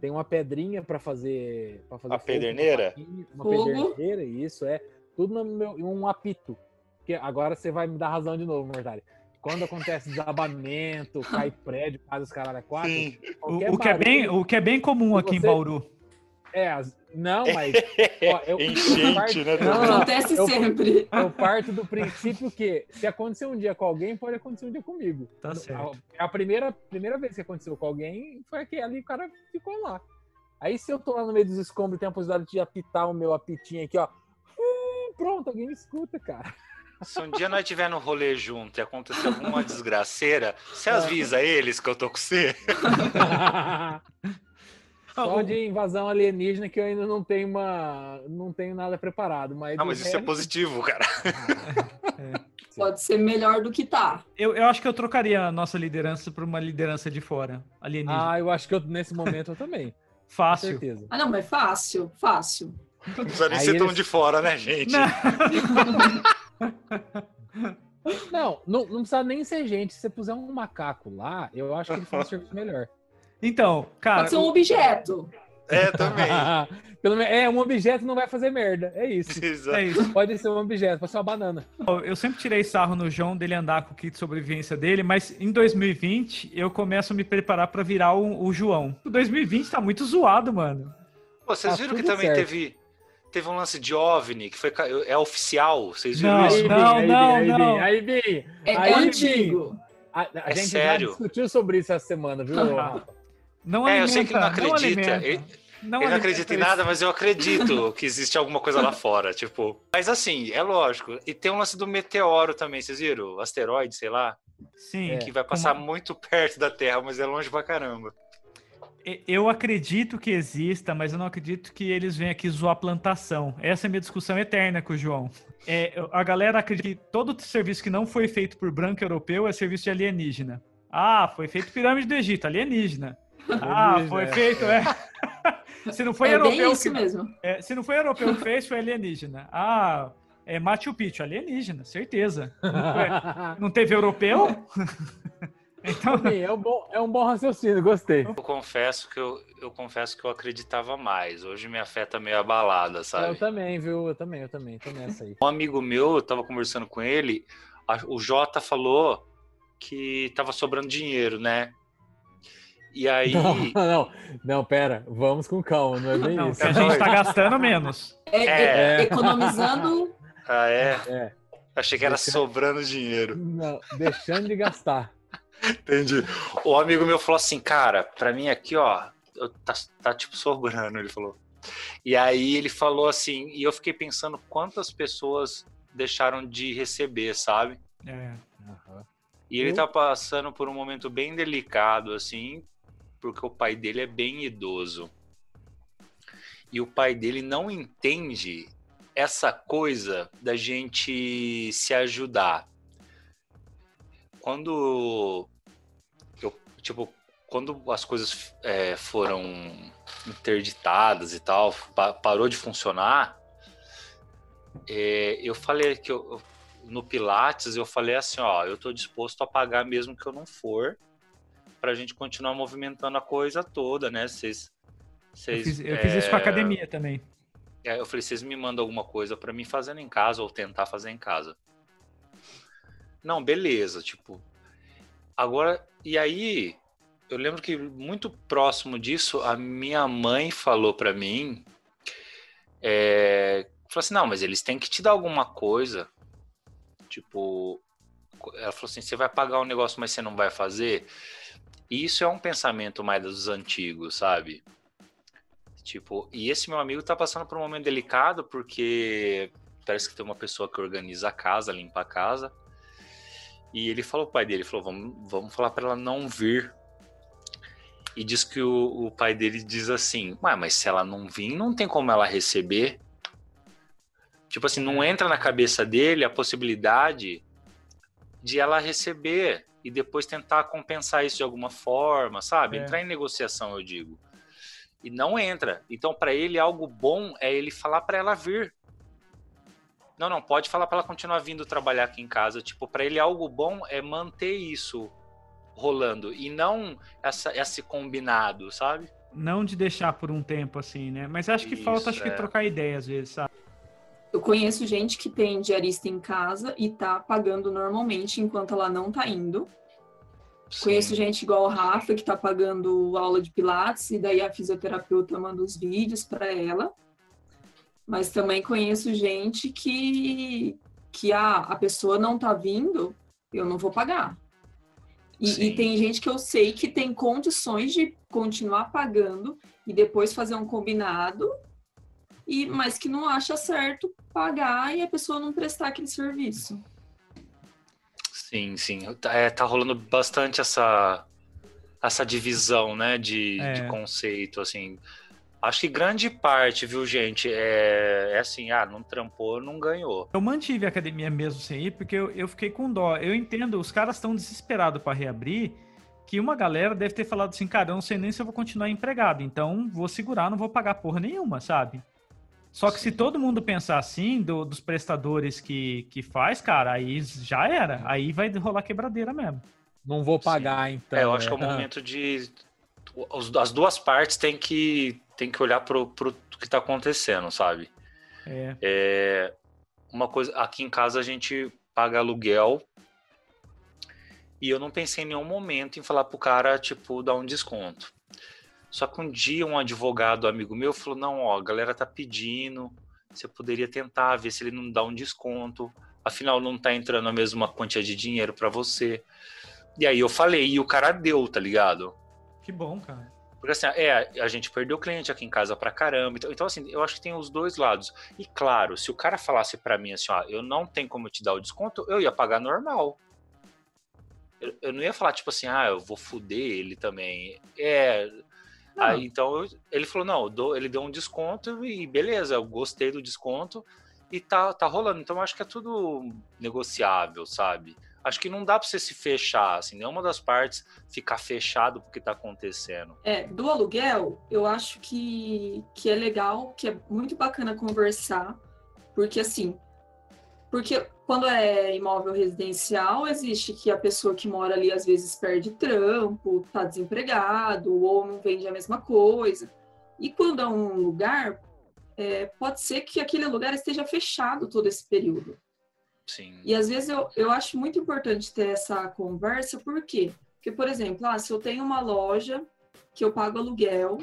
Tem uma pedrinha para fazer, pra fazer A fogo, pederneira? uma Uma pederneira, isso é. Tudo no meu, em um apito. Que agora você vai me dar razão de novo, Mortari. Quando acontece desabamento, cai prédio, casa os caralho a quatro. sim. O, o que é bem, o que é bem comum aqui em você- Bauru. É, não, mas. ó, eu- Enchente, né? Não, não, Acontece eu- sempre. Eu parto do princípio que se acontecer um dia com alguém, pode acontecer um dia comigo. Tá certo. A, a primeira, primeira vez que aconteceu com alguém foi aquela e o cara ficou lá. Aí se eu tô lá no meio dos escombros e tenho a possibilidade de apitar o meu apitinho aqui, ó. hum, pronto, alguém me escuta, cara. Se um dia nós estiver no rolê junto e acontecer alguma desgraceira, você avisa eles que eu tô com você? Só de invasão alienígena que eu ainda não tenho uma. não tenho nada preparado. Mas Não, mas isso é positivo, cara. Pode ser melhor do que tá. Eu, eu acho que eu trocaria a nossa liderança por uma liderança de fora, alienígena. Ah, eu acho que eu, nesse momento eu também. Com Fácil. certeza. Ah, não, mas fácil, fácil. Não precisa nem Aí ser tão eles- de fora, né, gente? Não. Não, não, não precisa nem ser gente. Se você puser um macaco lá, eu acho que ele faz um serviço melhor. Então, cara, Pode ser um objeto. É, também. Pelo menos, é, um objeto não vai fazer merda. É isso. Exato. é isso. Pode ser um objeto, pode ser uma banana. Eu sempre tirei sarro no João dele andar com o kit de sobrevivência dele, mas em 2020 eu começo a me preparar pra virar o, o João. O 2020 tá muito zoado, mano. Pô, vocês Tá viram que também certo. teve, teve um lance de OVNI, que foi, é oficial? Vocês viram Não, isso? Aí, não, Bim, não, aí, não. Aí, Bim, É, aí, é antigo. A, a É gente sério? já discutiu sobre isso essa semana, viu? Não É, eu sei que ele não acredita. alimenta. Ele- Não Ele não acredita em isso. nada, mas eu acredito que existe alguma coisa lá fora, tipo. Mas assim, é lógico. E tem um lance do meteoro também, vocês viram? Asteroide, sei lá, Sim. É. que vai passar muito perto da Terra, mas é longe pra caramba. Eu acredito que exista, mas eu não acredito que eles venham aqui zoar a plantação. Essa é a minha discussão eterna com o João. É, a galera acredita que todo serviço que não foi feito por branco europeu é serviço de alienígena. Ah, foi feito pirâmide do Egito, alienígena. Ah, foi é. feito, é. Se não foi é bem europeu isso que, mesmo. é, se não foi europeu que fez, foi alienígena. Ah, é Machu Picchu, alienígena, certeza. Não, foi- não teve europeu? então, é, um bom, é um bom raciocínio, gostei. Eu confesso que eu, eu confesso que eu acreditava mais. Hoje me afeta meio abalada, Eu sabe? também, viu? Eu também, eu também, tô nessa aí. Um amigo meu, eu tava conversando com ele, a- o Jota falou que tava sobrando dinheiro, né? E aí. Não, não, não, pera, vamos com calma, não é bem não, isso. a gente tá gastando menos. É, É. é- economizando. Ah, é? É, Achei que era Deixa- sobrando dinheiro. não, deixando de gastar. Entendi. O amigo meu falou assim, cara, pra mim aqui, ó, eu- tá, tá tipo sobrando, ele falou. E aí ele falou assim, e eu fiquei pensando quantas pessoas deixaram de receber, sabe? É. Uhum. E ele tá passando por um momento bem delicado, assim, porque o pai dele é bem idoso. E o pai dele não entende essa coisa da gente se ajudar. Quando tipo, quando as coisas é, foram interditadas e tal, pa parou de funcionar, é, eu falei que eu, no Pilates eu falei assim, ó, eu tô disposto a pagar mesmo que eu não for, para a gente continuar movimentando a coisa toda, né? Vocês, eu fiz, eu é, fiz isso com a academia também. É, eu falei, vocês me mandam alguma coisa para mim fazendo em casa ou tentar fazer em casa. Não, beleza, tipo. Agora, e aí, eu lembro que muito próximo disso, a minha mãe falou para mim, é, falou assim, não, mas eles têm que te dar alguma coisa. Tipo, ela falou assim, você vai pagar um negócio, mas você não vai fazer. E isso é um pensamento mais dos antigos, sabe? Tipo, e esse meu amigo tá passando por um momento delicado porque parece que tem uma pessoa que organiza a casa, limpa a casa. E ele falou pro pai dele, falou, vamos, vamos falar para ela não vir. E diz que o, o pai dele diz assim, mas se ela não vir, não tem como ela receber. Tipo assim, não entra na cabeça dele a possibilidade de ela receber e depois tentar compensar isso de alguma forma, sabe? É. Entrar em negociação, eu digo e não entra. Então, para ele, algo bom é ele falar para ela vir. Não, não, pode falar para ela continuar vindo trabalhar aqui em casa. Tipo, para ele, algo bom é manter isso rolando e não essa, esse combinado, sabe? Não de deixar por um tempo assim, né? Mas acho que isso, falta acho é. que trocar ideia às vezes, sabe? Eu conheço gente que tem diarista em casa e tá pagando normalmente enquanto ela não tá indo. Sim. Conheço gente igual o Rafa, que está pagando aula de Pilates, e daí a fisioterapeuta manda os vídeos para ela. Mas também conheço gente que, que ah, a pessoa não está vindo, eu não vou pagar. E, e, tem gente que eu sei que tem condições de continuar pagando e depois fazer um combinado, e mas que não acha certo pagar e a pessoa não prestar aquele serviço. Sim, sim. É, tá rolando bastante essa, essa divisão, né, de, é. de conceito, assim. Acho que grande parte, viu, gente, é, é, assim, ah, não trampou, não ganhou. Eu mantive a academia mesmo sem ir, porque eu, eu fiquei com dó. Eu entendo, os caras estão desesperados para reabrir, que uma galera deve ter falado assim, cara, eu não sei nem se eu vou continuar empregado, então vou segurar, não vou pagar porra nenhuma, sabe? Só que se todo mundo pensar assim, do, dos prestadores que, que faz, cara, aí já era. Aí vai rolar quebradeira mesmo. Não vou pagar, Sim. então. É, eu acho que é o né? momento de. As duas partes têm que, têm que olhar pro, pro que tá acontecendo, sabe? É. é. Uma coisa. Aqui em casa a gente paga aluguel. E eu não pensei em nenhum momento em falar pro cara, tipo, dar um desconto. Só que um dia um advogado amigo meu falou: não, ó, a galera tá pedindo, você poderia tentar ver se ele não dá um desconto. Afinal, não tá entrando a mesma quantia de dinheiro para você. E aí eu falei, e o cara deu, tá ligado? Que bom, cara. Porque assim, é, a gente perdeu cliente aqui em casa pra caramba. Então, então, assim, eu acho que tem os dois lados. E claro, se o cara falasse para mim assim, ó, eu não tenho como te dar o desconto, eu ia pagar normal. Eu, eu não ia falar, tipo assim, ah, eu vou fuder ele também. É, Aí, então ele falou: não, ele deu um desconto e beleza, eu gostei do desconto e tá, tá rolando. Então acho que é tudo negociável, sabe? Acho que não dá para você se fechar, assim, nenhuma das partes ficar fechado porque tá acontecendo. É, do aluguel, eu acho que, que é legal, que é muito bacana conversar, porque assim, porque quando é imóvel residencial, existe que a pessoa que mora ali às vezes perde trampo, está desempregado ou não vende a mesma coisa. E quando é um lugar, é, pode ser que aquele lugar esteja fechado todo esse período. Sim. E às vezes eu, eu acho muito importante ter essa conversa, por quê? Porque, por exemplo, ah, se eu tenho uma loja que eu pago aluguel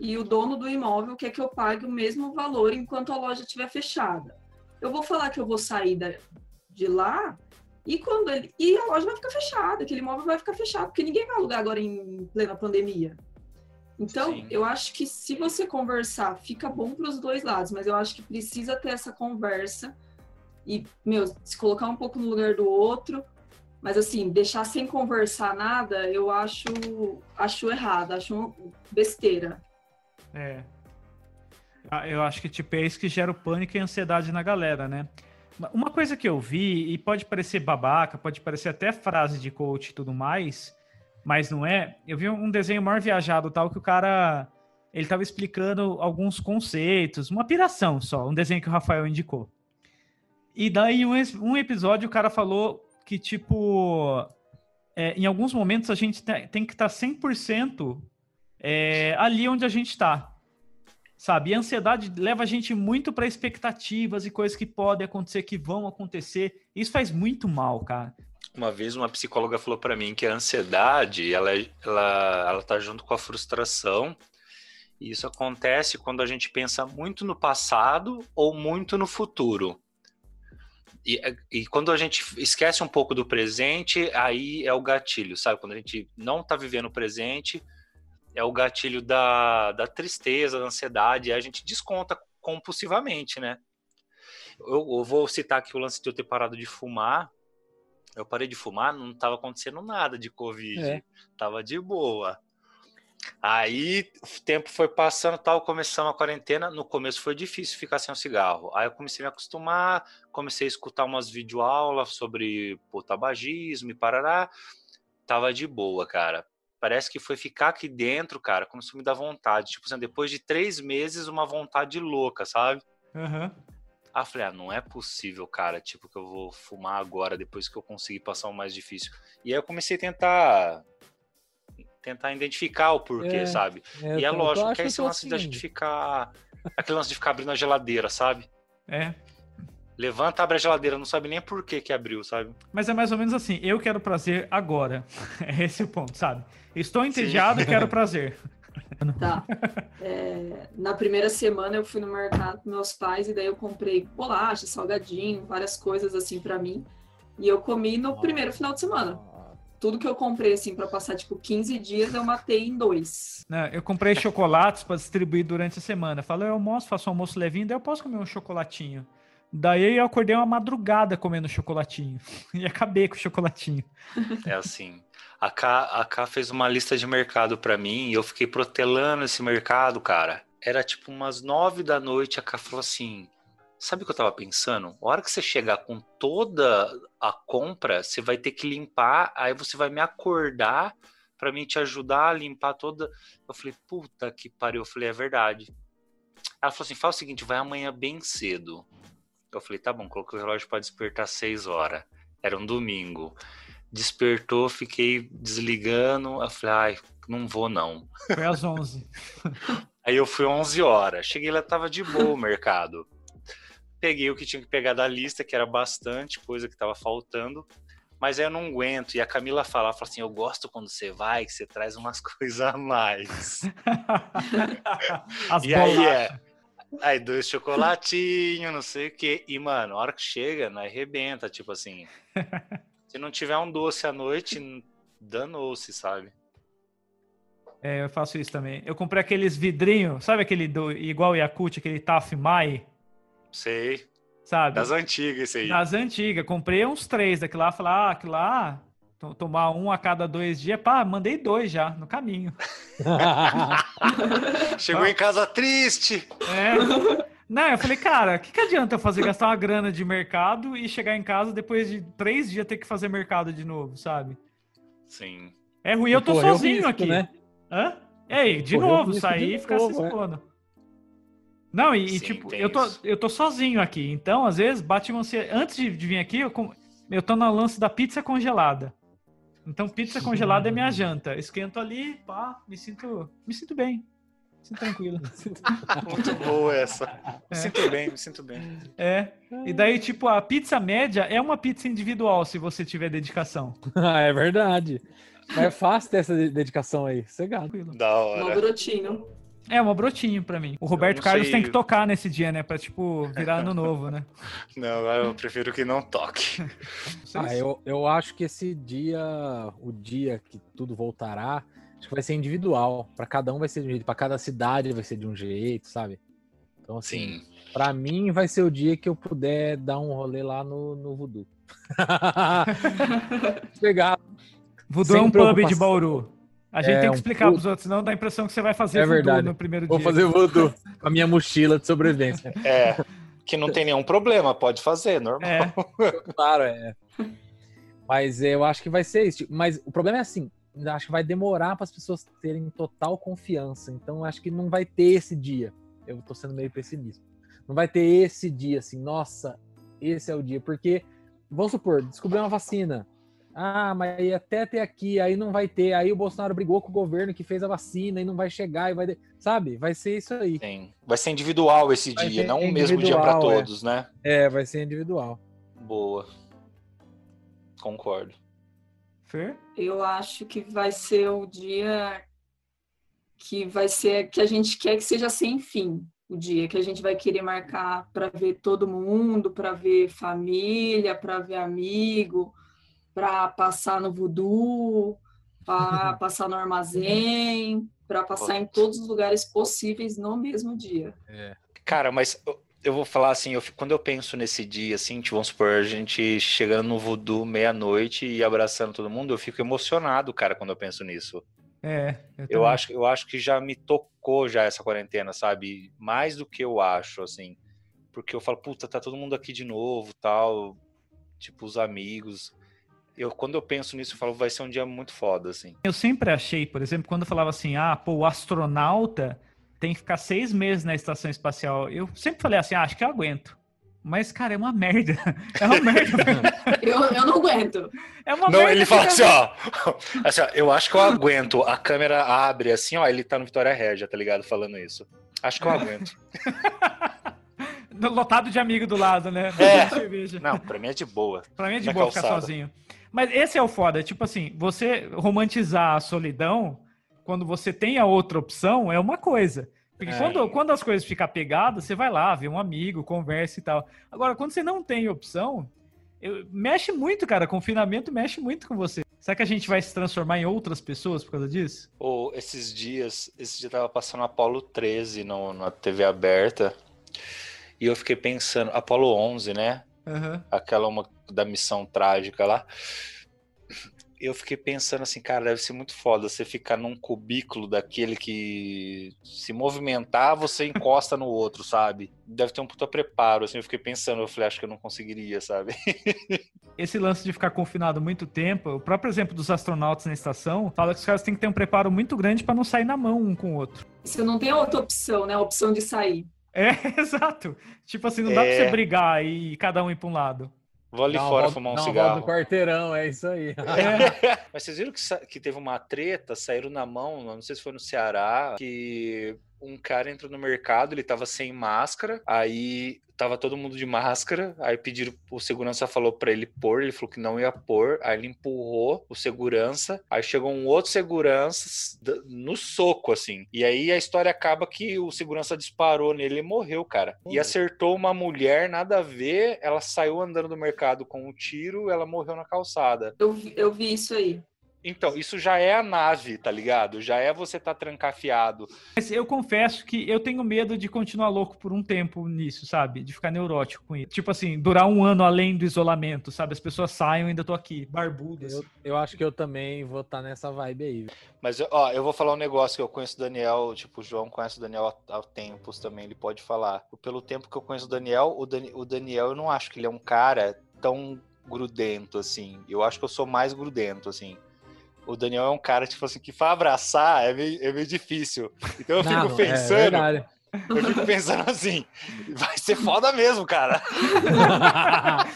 e o dono do imóvel quer que eu pague o mesmo valor enquanto a loja estiver fechada eu vou falar que eu vou sair da, de lá e quando ele e a loja vai ficar fechada, aquele imóvel vai ficar fechado, porque ninguém vai alugar agora em plena pandemia. Então, Sim. eu acho que se você conversar, fica bom para os dois lados, mas eu acho que precisa ter essa conversa e, meu, se colocar um pouco no lugar do outro, mas assim, deixar sem conversar nada, eu acho, acho errado, acho besteira. É. Ah, eu acho que tipo, é isso que gera o pânico e ansiedade na galera, né? Uma coisa que eu vi, e pode parecer babaca, pode parecer até frase de coach e tudo mais, mas não é. Eu vi um desenho maior viajado tal que o cara ele estava explicando alguns conceitos, uma piração só, um desenho que o Rafael indicou. E daí, um, um episódio, o cara falou que, tipo, é, em alguns momentos a gente tem que estar tá 100% é, ali onde a gente está. Sabe? E a ansiedade leva a gente muito para expectativas e coisas que podem acontecer, que vão acontecer. Isso faz muito mal, cara. Uma vez uma psicóloga falou para mim que a ansiedade, ela, ela, ela tá junto com a frustração e isso acontece quando a gente pensa muito no passado ou muito no futuro. E, e, quando a gente esquece um pouco do presente, aí é o gatilho, sabe? Quando a gente não está vivendo o presente, é o gatilho da, da tristeza, da ansiedade, e a gente desconta compulsivamente, né? Eu, eu, vou citar aqui o lance de eu ter parado de fumar. Eu parei de fumar, não estava acontecendo nada de Covid, é. tava de boa. Aí o tempo foi passando, tal, começamos a quarentena. No começo foi difícil ficar sem o cigarro. Aí eu comecei a me acostumar, comecei a escutar umas videoaulas sobre pô, tabagismo e parará. Tava de boa, cara. Parece que foi ficar aqui dentro, cara, começou a me dar vontade. Tipo assim, depois de três meses, uma vontade louca, sabe? Uhum. Aí eu falei, ah, não é possível, cara, tipo, que eu vou fumar agora, depois que eu conseguir passar o mais difícil. E aí eu comecei a tentar tentar identificar o porquê, é, sabe? É, e é lógico que é esse lance assim. da gente ficar. Aquele lance de ficar abrindo a geladeira, sabe? É. Levanta, abre a geladeira, não sabe nem por que que abriu, sabe? Mas é mais ou menos assim, eu quero prazer agora. É esse o ponto, sabe? Estou entediado e quero prazer. Tá. É, na primeira semana eu fui no mercado com meus pais e daí eu comprei bolacha, salgadinho, várias coisas assim para mim. E eu comi no primeiro final de semana tudo que eu comprei, assim, para passar, tipo, 15 dias, eu matei em dois. Não, eu comprei chocolates para distribuir durante a semana. Falei, eu almoço, faço um almoço levinho, daí eu posso comer um chocolatinho. Daí eu acordei uma madrugada comendo chocolatinho. E acabei com o chocolatinho. É assim. A K, a K fez uma lista de mercado para mim e eu fiquei protelando esse mercado, cara. Era tipo umas nove da noite, a K falou assim: Sabe o que eu tava pensando? A hora que você chegar com toda a compra, você vai ter que limpar, aí você vai me acordar para mim te ajudar a limpar toda. Eu falei, puta que pariu. Eu falei, é verdade. Ela falou assim: faz o seguinte, vai amanhã bem cedo. Eu falei, tá bom, coloquei o relógio para despertar às 6 horas. Era um domingo. Despertou, fiquei desligando. Eu falei, ai, não vou não. Foi às 11. Aí eu fui 11 horas. Cheguei lá, tava de boa o mercado peguei o que tinha que pegar da lista, que era bastante coisa que estava faltando, mas aí eu não aguento. E a Camila fala, fala assim: Eu gosto quando você vai, que você traz umas coisas a mais. e aí é. Aí dois chocolatinhos, não sei o quê. E, mano, a hora que chega, não arrebenta. Tipo assim, se não tiver um doce à noite, danou-se, sabe? É, eu faço isso também. Eu comprei aqueles vidrinhos, sabe aquele do igual o Yakut, aquele Taf Mai? Sei. Sabe? Das antigas, esse aí. Das antigas. Comprei uns três daquilo lá. Falei, ah, aquilo lá, tomar um a cada dois dias. Pá, mandei dois já, no caminho. Chegou em casa triste. É. Não, eu falei, cara, o que, que adianta eu fazer gastar uma grana de mercado e chegar em casa depois de três dias ter que fazer mercado de novo, sabe? Sim. É ruim, eu tô sozinho risco, aqui. Né? Hã? Ei, de novo, sair e ficar se expondo. É. Não, e, Sim, tipo, eu tô, eu tô sozinho aqui. Então, às vezes, bate uma Antes de, de vir aqui, eu, eu tô no lance da pizza congelada. Então, pizza congelada é minha janta. Esquento ali, pá, me sinto, me sinto bem. Me sinto tranquilo. Muito boa essa. É. Me sinto bem, me sinto bem. É. E daí, tipo, a pizza média é uma pizza individual, se você tiver dedicação. é verdade. É fácil ter essa dedicação aí. Você Da hora. Um brotinho. É, uma brotinho pra mim. O Roberto Carlos sei. tem que tocar nesse dia, né? Pra, tipo, virar ano novo, né? Não, eu prefiro que não toque. ah, eu, eu acho que esse dia, o dia que tudo voltará, acho que vai ser individual. Pra cada um vai ser de um jeito, pra cada cidade vai ser de um jeito, sabe? Então, assim, Sim. Pra mim, vai ser o dia que eu puder dar um rolê lá no, no Voodoo. Pegar. Voodoo é um pub de Bauru. A gente é, tem que explicar um... pros outros, senão dá a impressão que você vai fazer é voodoo no primeiro Vou dia. Vou fazer voodoo com a minha mochila de sobrevivência. É, que não tem nenhum problema, pode fazer, normal. É. Claro, é. Mas eu acho que vai ser isso. Mas o problema é assim, acho que vai demorar para as pessoas terem total confiança. Então acho que não vai ter esse dia. Eu tô sendo meio pessimista. Não vai ter esse dia assim, nossa, esse é o dia, porque vamos supor, descobrir uma vacina. Ah, mas até ter aqui, aí não vai ter. Aí o Bolsonaro brigou com o governo que fez a vacina e não vai chegar e vai, sabe? Vai ser isso aí. Sim. Vai ser individual esse vai dia, não o mesmo dia para todos, é. né? É, vai ser individual. Boa. Concordo. Fer? Eu acho que vai ser o dia que vai ser que a gente quer que seja sem fim o dia que a gente vai querer marcar para ver todo mundo, para ver família, para ver amigo, para passar no voodoo, para passar no armazém, para passar em todos os lugares possíveis no mesmo dia. É. Cara, mas eu vou falar assim, eu, quando eu penso nesse dia, assim, tipo, vamos supor, a gente chegando no voodoo meia-noite e abraçando todo mundo, eu fico emocionado, cara, quando eu penso nisso. É. Eu, eu acho, eu acho que já me tocou já essa quarentena, sabe? Mais do que eu acho, assim. Porque eu falo, puta, tá todo mundo aqui de novo, tal. Tipo, os amigos. Eu, quando eu penso nisso, eu falo, vai ser um dia muito foda, assim. Eu sempre achei, por exemplo, quando eu falava assim, ah, pô, o astronauta tem que ficar seis meses na estação espacial. Eu sempre falei assim, ah, acho que eu aguento. Mas, cara, é uma merda. É uma merda. eu, eu não aguento. É uma não, merda. Ele fala assim, ó, assim, ó. Eu acho que eu aguento. A câmera abre assim, ó. Ele tá no Vitória Régia, tá ligado? Falando isso. Acho que eu aguento. Lotado de amigo do lado, né? É. Não, pra mim é de boa. Pra mim é de boa calçada. ficar sozinho. Mas esse é o foda. Tipo assim, você romantizar a solidão quando você tem a outra opção é uma coisa. Porque é. quando, quando as coisas ficam pegadas, você vai lá, vê um amigo, conversa e tal. Agora, quando você não tem opção, eu, mexe muito, cara. Confinamento mexe muito com você. Será que a gente vai se transformar em outras pessoas por causa disso? Ou oh, esses dias, esse dia tava passando Apolo 13 no, na TV aberta. E eu fiquei pensando, Apolo 11, né? Uhum. Aquela uma da missão trágica lá eu fiquei pensando assim, cara, deve ser muito foda você ficar num cubículo daquele que se movimentar, você encosta no outro, sabe? Deve ter um puta preparo, assim, eu fiquei pensando, eu falei, acho que eu não conseguiria, sabe? Esse lance de ficar confinado muito tempo, o próprio exemplo dos astronautas na estação, fala que os caras têm que ter um preparo muito grande para não sair na mão um com o outro. Você não tem outra opção, né? A opção de sair. É, exato. Tipo assim, não dá é... pra você brigar e cada um ir pra um lado. Vou ali fora volta, fumar um cigarro. do quarteirão, é isso aí. É. Mas vocês viram que, que teve uma treta, saíram na mão, não sei se foi no Ceará, que um cara entrou no mercado, ele tava sem máscara, aí tava todo mundo de máscara, aí pediram, o segurança falou para ele pôr, ele falou que não ia pôr, aí ele empurrou o segurança, aí chegou um outro segurança no soco, assim, e aí a história acaba que o segurança disparou nele e morreu, cara, e acertou uma mulher, nada a ver, ela saiu andando do mercado com um tiro, ela morreu na calçada. Eu vi, eu vi isso aí. Então, isso já é a nave, tá ligado? Já é você tá trancafiado. Mas eu confesso que eu tenho medo de continuar louco por um tempo nisso, sabe? De ficar neurótico com isso. Tipo assim, durar um ano além do isolamento, sabe? As pessoas saem e ainda tô aqui, barbudas. Eu, eu acho que eu também vou estar tá nessa vibe aí. Mas, ó, eu vou falar um negócio que eu conheço o Daniel, tipo, o João conhece o Daniel há, há tempos também, ele pode falar. Pelo tempo que eu conheço o Daniel, o, Dan, o Daniel, eu não acho que ele é um cara tão grudento, assim. Eu acho que eu sou mais grudento, assim o Daniel é um cara, tipo assim, que para abraçar é meio, é meio difícil. Então eu Não, fico é pensando. É eu fico pensando assim, vai ser foda mesmo, cara.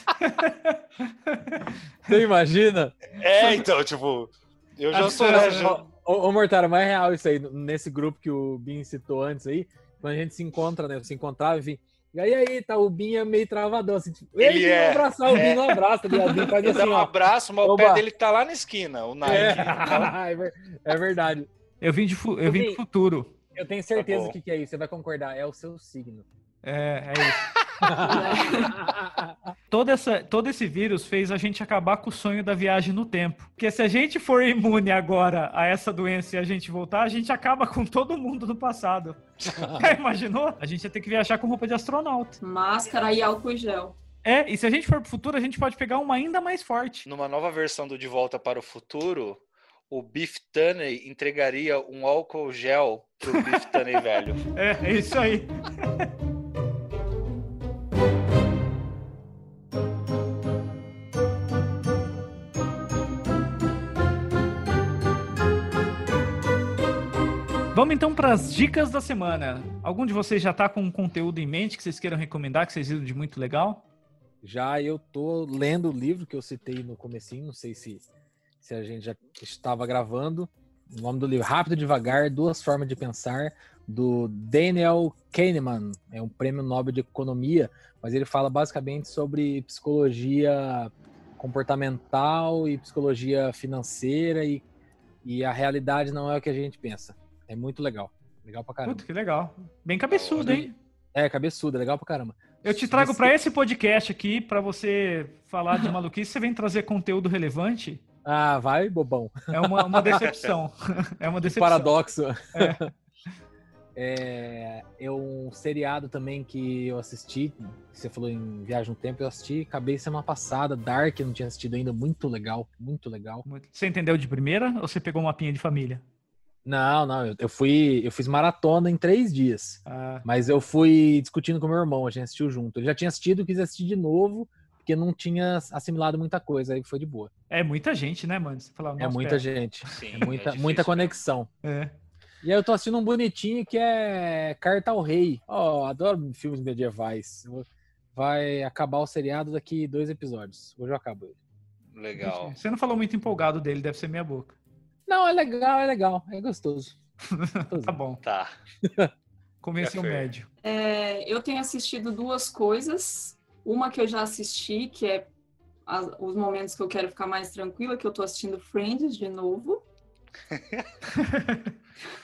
Você imagina? É, então, tipo, eu já sou. Né, já... Ô, ô Mortara, mais real isso aí, nesse grupo que o Bin citou antes aí, quando a gente se encontra, né? Se encontrava, enfim, e aí, aí, tá, o Binho é meio travadão, assim, tipo, ele é, abraçar, o Binho é. não abraça, tá o Binho faz assim, um abraço, mas o pé dele tá lá na esquina, o Nike. É, é verdade. Eu vim de, eu vim de futuro. Eu tenho certeza tá que, que é isso, você vai concordar, é o seu signo. É, é isso. todo, essa, todo esse vírus fez a gente acabar com o sonho da viagem no tempo. Porque se a gente for imune agora a essa doença e a gente voltar, a gente acaba com todo mundo no passado. Imaginou? A gente ia ter que viajar com roupa de astronauta. Máscara e álcool gel. É, e se a gente for pro futuro, a gente pode pegar uma ainda mais forte. Numa nova versão do De Volta para o Futuro, o Beef Tunney entregaria um álcool gel pro Beef Tunney velho. É, é isso aí. Vamos então para as dicas da semana. Algum de vocês já está com um conteúdo em mente que vocês queiram recomendar, que vocês viram de muito legal? Já eu tô lendo o livro que eu citei no comecinho, não sei se, se a gente já estava gravando. O nome do livro, Rápido e Devagar, Duas Formas de Pensar, do Daniel Kahneman. É um prêmio Nobel de Economia, mas ele fala basicamente sobre psicologia comportamental e psicologia financeira e, e a realidade não é o que a gente pensa. É muito legal. Legal pra caramba. Puta, que legal. Bem cabeçudo, hein? É, cabeçudo, legal pra caramba. Eu te trago para esse podcast aqui para você falar de maluquice. Você vem trazer conteúdo relevante? Ah, vai, bobão. É uma, uma decepção. É uma decepção. Paradoxo. É. É, é um seriado também que eu assisti. Você falou em Viagem no Tempo, eu assisti. Acabei semana passada, Dark, eu não tinha assistido ainda. Muito legal, muito legal. Você entendeu de primeira ou você pegou uma pinha de família? Não, não, eu, eu fui, eu fiz maratona em três dias. Ah. Mas eu fui discutindo com meu irmão, a gente assistiu junto. Ele já tinha assistido, quis assistir de novo, porque não tinha assimilado muita coisa, aí foi de boa. É muita gente, né, mano? Você fala, é muita gente. Sim, é muita, é muita conexão. É. E aí eu tô assistindo um bonitinho que é Carta ao Rei. Ó, oh, adoro filmes medievais. Vai acabar o seriado daqui dois episódios. Hoje eu acabo ele. Legal. Você não falou muito empolgado dele, deve ser minha boca. Não, é legal, é legal, é gostoso. tá bom. Tá. Convenceu o médio. É, eu tenho assistido duas coisas. Uma que eu já assisti, que é as, os momentos que eu quero ficar mais tranquila, que eu tô assistindo Friends de novo.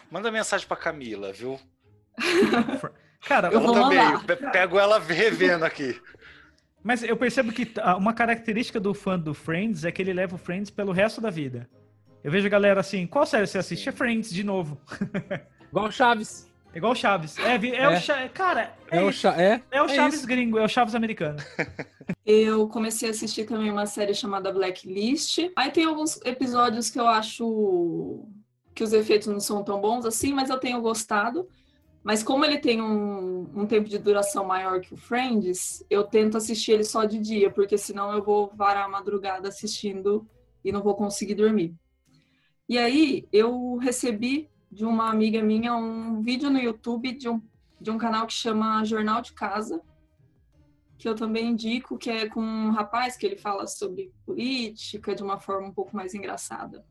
Manda mensagem pra Camila, viu? Cara, eu, eu também. Pego ela revendo aqui. Mas eu percebo que uma característica do fã do Friends é que ele leva o Friends pelo resto da vida. Eu vejo a galera assim, qual série você assiste? É Friends, de novo. Igual Chaves. Igual Chaves. É, é, é. o Chaves. Cara, é, é, o, Cha é, é o Chaves gringo, é o Chaves americano. Eu comecei a assistir também uma série chamada Blacklist. Aí tem alguns episódios que eu acho que os efeitos não são tão bons assim, mas eu tenho gostado. Mas como ele tem um, um, tempo de duração maior que o Friends, eu tento assistir ele só de dia, porque senão eu vou varar a madrugada assistindo e não vou conseguir dormir. E aí eu recebi de uma amiga minha um vídeo no YouTube de um, de um canal que chama Jornal de Casa, que eu também indico, que é com um rapaz que ele fala sobre política de uma forma um pouco mais engraçada.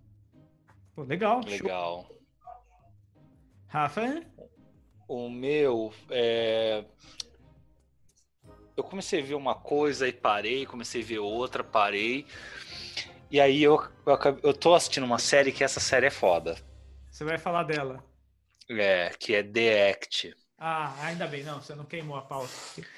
Pô, legal. Legal. Rafa? O meu é... Eu comecei a ver uma coisa e parei, comecei a ver outra, parei. E aí eu, eu, eu tô assistindo uma série que essa série é foda. Você vai falar dela. É, que é The Act. Ah, ainda bem, não, você não queimou a pauta.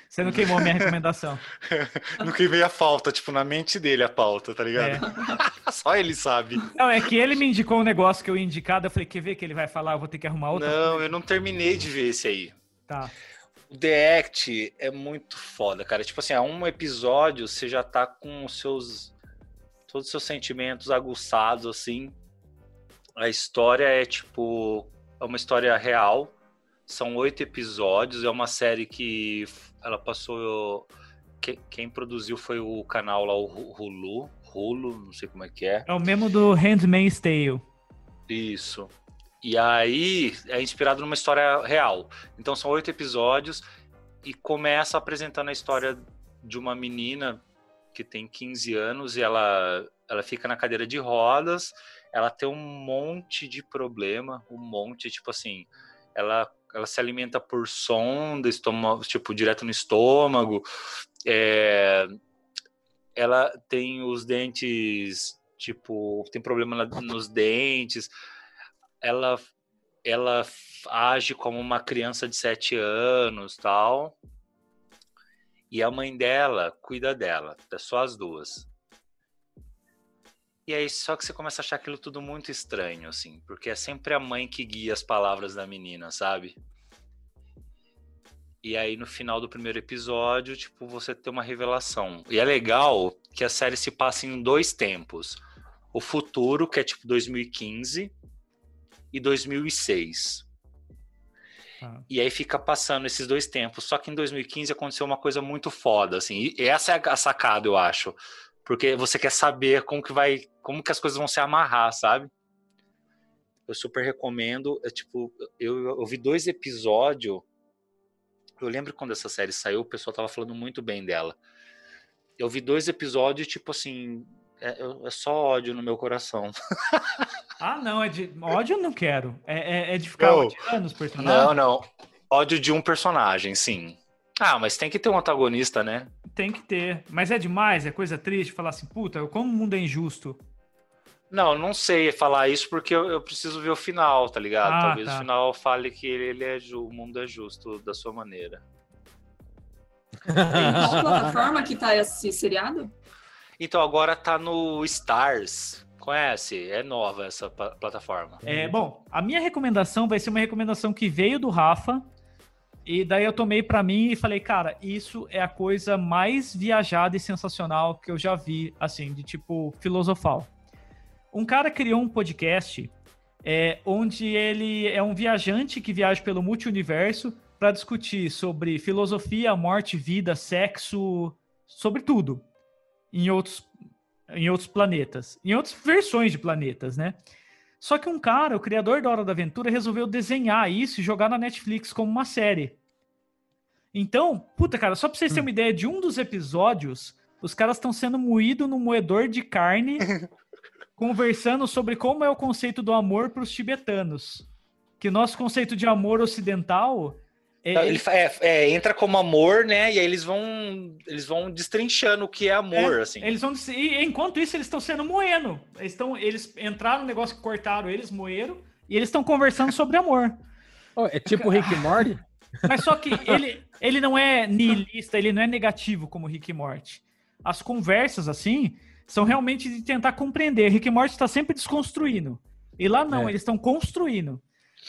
Você não queimou a minha recomendação. não queimei a pauta, tipo, na mente dele a pauta, tá ligado? É. Só ele sabe. Não, é que ele me indicou um negócio que eu ia indicado, eu falei, quer ver que ele vai falar, eu vou ter que arrumar outra. Não, eu não terminei de ver esse aí. Tá. O The Act é muito foda, cara. Tipo assim, a um episódio você já tá com os seus todos os seus sentimentos aguçados, assim. A história é tipo. É uma história real. São oito episódios. É uma série que ela passou. Quem produziu foi o canal lá, o Hulu. Hulu, não sei como é que é. É o mesmo do Handmaid's Tale. Isso. E aí é inspirado numa história real. Então são oito episódios e começa apresentando a história de uma menina que tem 15 anos e ela, ela fica na cadeira de rodas, ela tem um monte de problema, um monte, tipo assim, ela, ela se alimenta por sonda, estômago, tipo, direto no estômago, é, ela tem os dentes, tipo, tem problema nos dentes, ela, ela age como uma criança de 7 anos, tal, E a mãe dela cuida dela, é só as duas. E aí, só que você começa a achar aquilo tudo muito estranho, assim, porque é sempre a mãe que guia as palavras da menina, sabe? E aí, no final do primeiro episódio, tipo, você tem uma revelação. E é legal que a série se passa em dois tempos. O futuro, que é tipo 2015, e 2006. Ah. E aí fica passando esses dois tempos. Só que em 2015 aconteceu uma coisa muito foda, assim. E essa é a sacada, eu acho. Porque você quer saber como que vai, como que as coisas vão se amarrar, sabe? Eu super recomendo. É, tipo, eu, eu vi dois episódios. Eu lembro quando essa série saiu, o pessoal tava falando muito bem dela. Eu vi dois episódios, tipo assim, é, é, só ódio no meu coração. ah, não, é de ódio eu não quero. É, é, é de ficar não, odiando os personagens. Não, não. Ódio de um personagem, sim. Ah, mas tem que ter um antagonista, né? Tem que ter. Mas é demais, é coisa triste falar assim, puta, como o mundo é injusto. Não, não sei falar isso porque eu, eu preciso ver o final, tá ligado? Ah, Talvez tá. o final fale que ele é o mundo é justo da sua maneira. Qual plataforma que tá esse seriado? Então agora tá no Stars. Conhece? É nova essa plataforma. É, bom, a minha recomendação vai ser uma recomendação que veio do Rafa. E daí eu tomei para mim e falei, cara, isso é a coisa mais viajada e sensacional que eu já vi, assim, de tipo filosofal. Um cara criou um podcast é, onde ele é um viajante que viaja pelo multiverso para discutir sobre filosofia, morte, vida, sexo, sobre tudo em outros, em outros planetas, em outras versões de planetas, né? Só que um cara, o criador da Hora da Aventura, resolveu desenhar isso e jogar na Netflix como uma série. Então, puta, cara, só pra vocês terem uma hum. ideia de um dos episódios, os caras estão sendo moídos no moedor de carne, conversando sobre como é o conceito do amor para os tibetanos. Que nosso conceito de amor ocidental ele é, é, entra como amor, né? E aí eles vão eles vão destrinchando o que é amor, é, assim. Eles vão e enquanto isso eles estão sendo moendo. Eles estão eles entraram no negócio que cortaram eles moeram e eles estão conversando sobre amor. Oh, é tipo Rick e Morty? Mas só que ele ele não é nihilista, ele não é negativo como Rick e Morty. As conversas assim são realmente de tentar compreender. Rick e Morty está sempre desconstruindo. E lá não, é. eles estão construindo.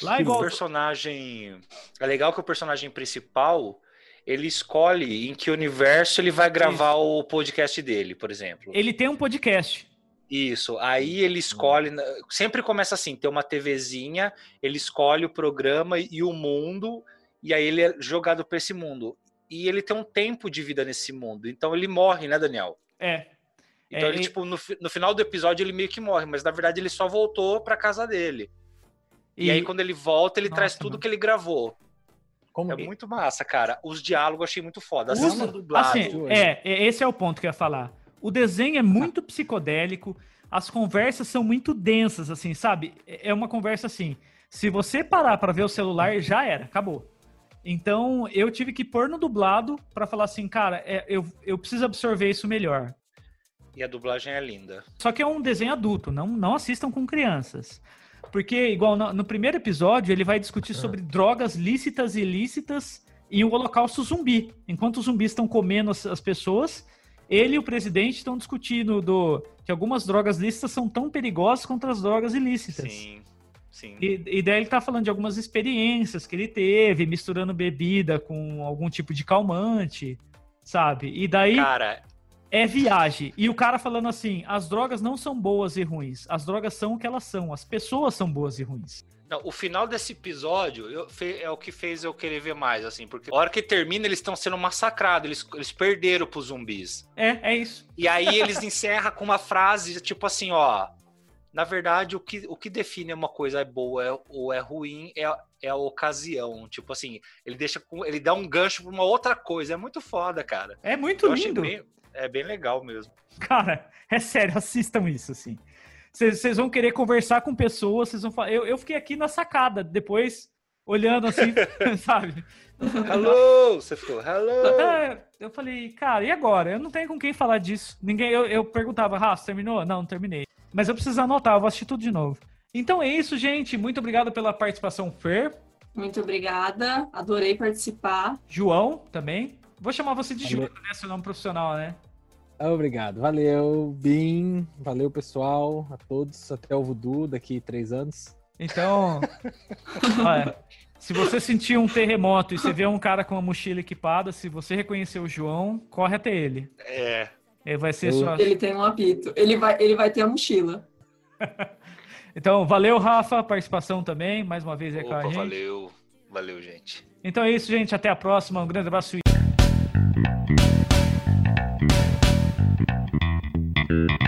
Lá igual... O personagem. É legal que o personagem principal ele escolhe em que universo ele vai gravar Isso. o podcast dele, por exemplo. Ele tem um podcast. Isso. Aí ele escolhe. Sempre começa assim: tem uma TVzinha, ele escolhe o programa e o mundo, e aí ele é jogado para esse mundo. E ele tem um tempo de vida nesse mundo. Então ele morre, né, Daniel? É. Então é, ele, tipo, no, no final do episódio ele meio que morre, mas na verdade ele só voltou pra casa dele. E, e aí, quando ele volta, ele Nossa, traz tudo mano. que ele gravou. Como é muito massa, cara. Os diálogos eu achei muito foda. As Usa... Assim, é, é, esse é o ponto que eu ia falar. O desenho é muito psicodélico, as conversas são muito densas, assim, sabe? É, é uma conversa assim. Se você parar para ver o celular, já era, acabou. Então, eu tive que pôr no dublado para falar assim, cara, é, eu, eu preciso absorver isso melhor. E a dublagem é linda. Só que é um desenho adulto, não, não assistam com crianças. Porque, igual no, no primeiro episódio, ele vai discutir ah. sobre drogas lícitas e ilícitas e o holocausto zumbi. Enquanto os zumbis estão comendo as, as pessoas, ele e o presidente estão discutindo do, que algumas drogas lícitas são tão perigosas quanto as drogas ilícitas. Sim. Sim. E, e daí ele tá falando de algumas experiências que ele teve, misturando bebida com algum tipo de calmante, sabe? E daí. Cara, é viagem. E o cara falando assim: as drogas não são boas e ruins. As drogas são o que elas são. As pessoas são boas e ruins. Não, o final desse episódio eu, é o que fez eu querer ver mais, assim, porque a hora que termina, eles estão sendo massacrados, eles, eles perderam pros zumbis. É, é isso. E aí eles encerram com uma frase, tipo assim, ó. Na verdade, o que, o que define uma coisa é boa é, ou é ruim é, é a ocasião. Tipo assim, ele deixa ele dá um gancho pra uma outra coisa. É muito foda, cara. É muito eu lindo. Bem, é bem legal mesmo. Cara, é sério, assistam isso, assim. Vocês vão querer conversar com pessoas, vocês vão falar. Eu, eu fiquei aqui na sacada, depois olhando assim, sabe? Hello! Você ficou, hello! É, eu falei, cara, e agora? Eu não tenho com quem falar disso. Ninguém, eu, eu perguntava, Rafa, terminou? Não, não terminei. Mas eu preciso anotar, eu vou assistir tudo de novo. Então é isso, gente. Muito obrigado pela participação, Fer. Muito obrigada, adorei participar. João também. Vou chamar você de Júnior, né? Seu nome profissional, né? Obrigado. Valeu, Bim. Valeu, pessoal. A todos. Até o Voodoo daqui três anos. Então, olha, se você sentir um terremoto e você vê um cara com uma mochila equipada, se você reconhecer o João, corre até ele. É. Ele vai ser Eu... sua... Ele tem um apito. Ele vai, ele vai ter a mochila. então, valeu, Rafa, participação também, mais uma vez aí Opa, com a gente. valeu. Valeu, gente. Então é isso, gente. Até a próxima. Um grande abraço. Thank you.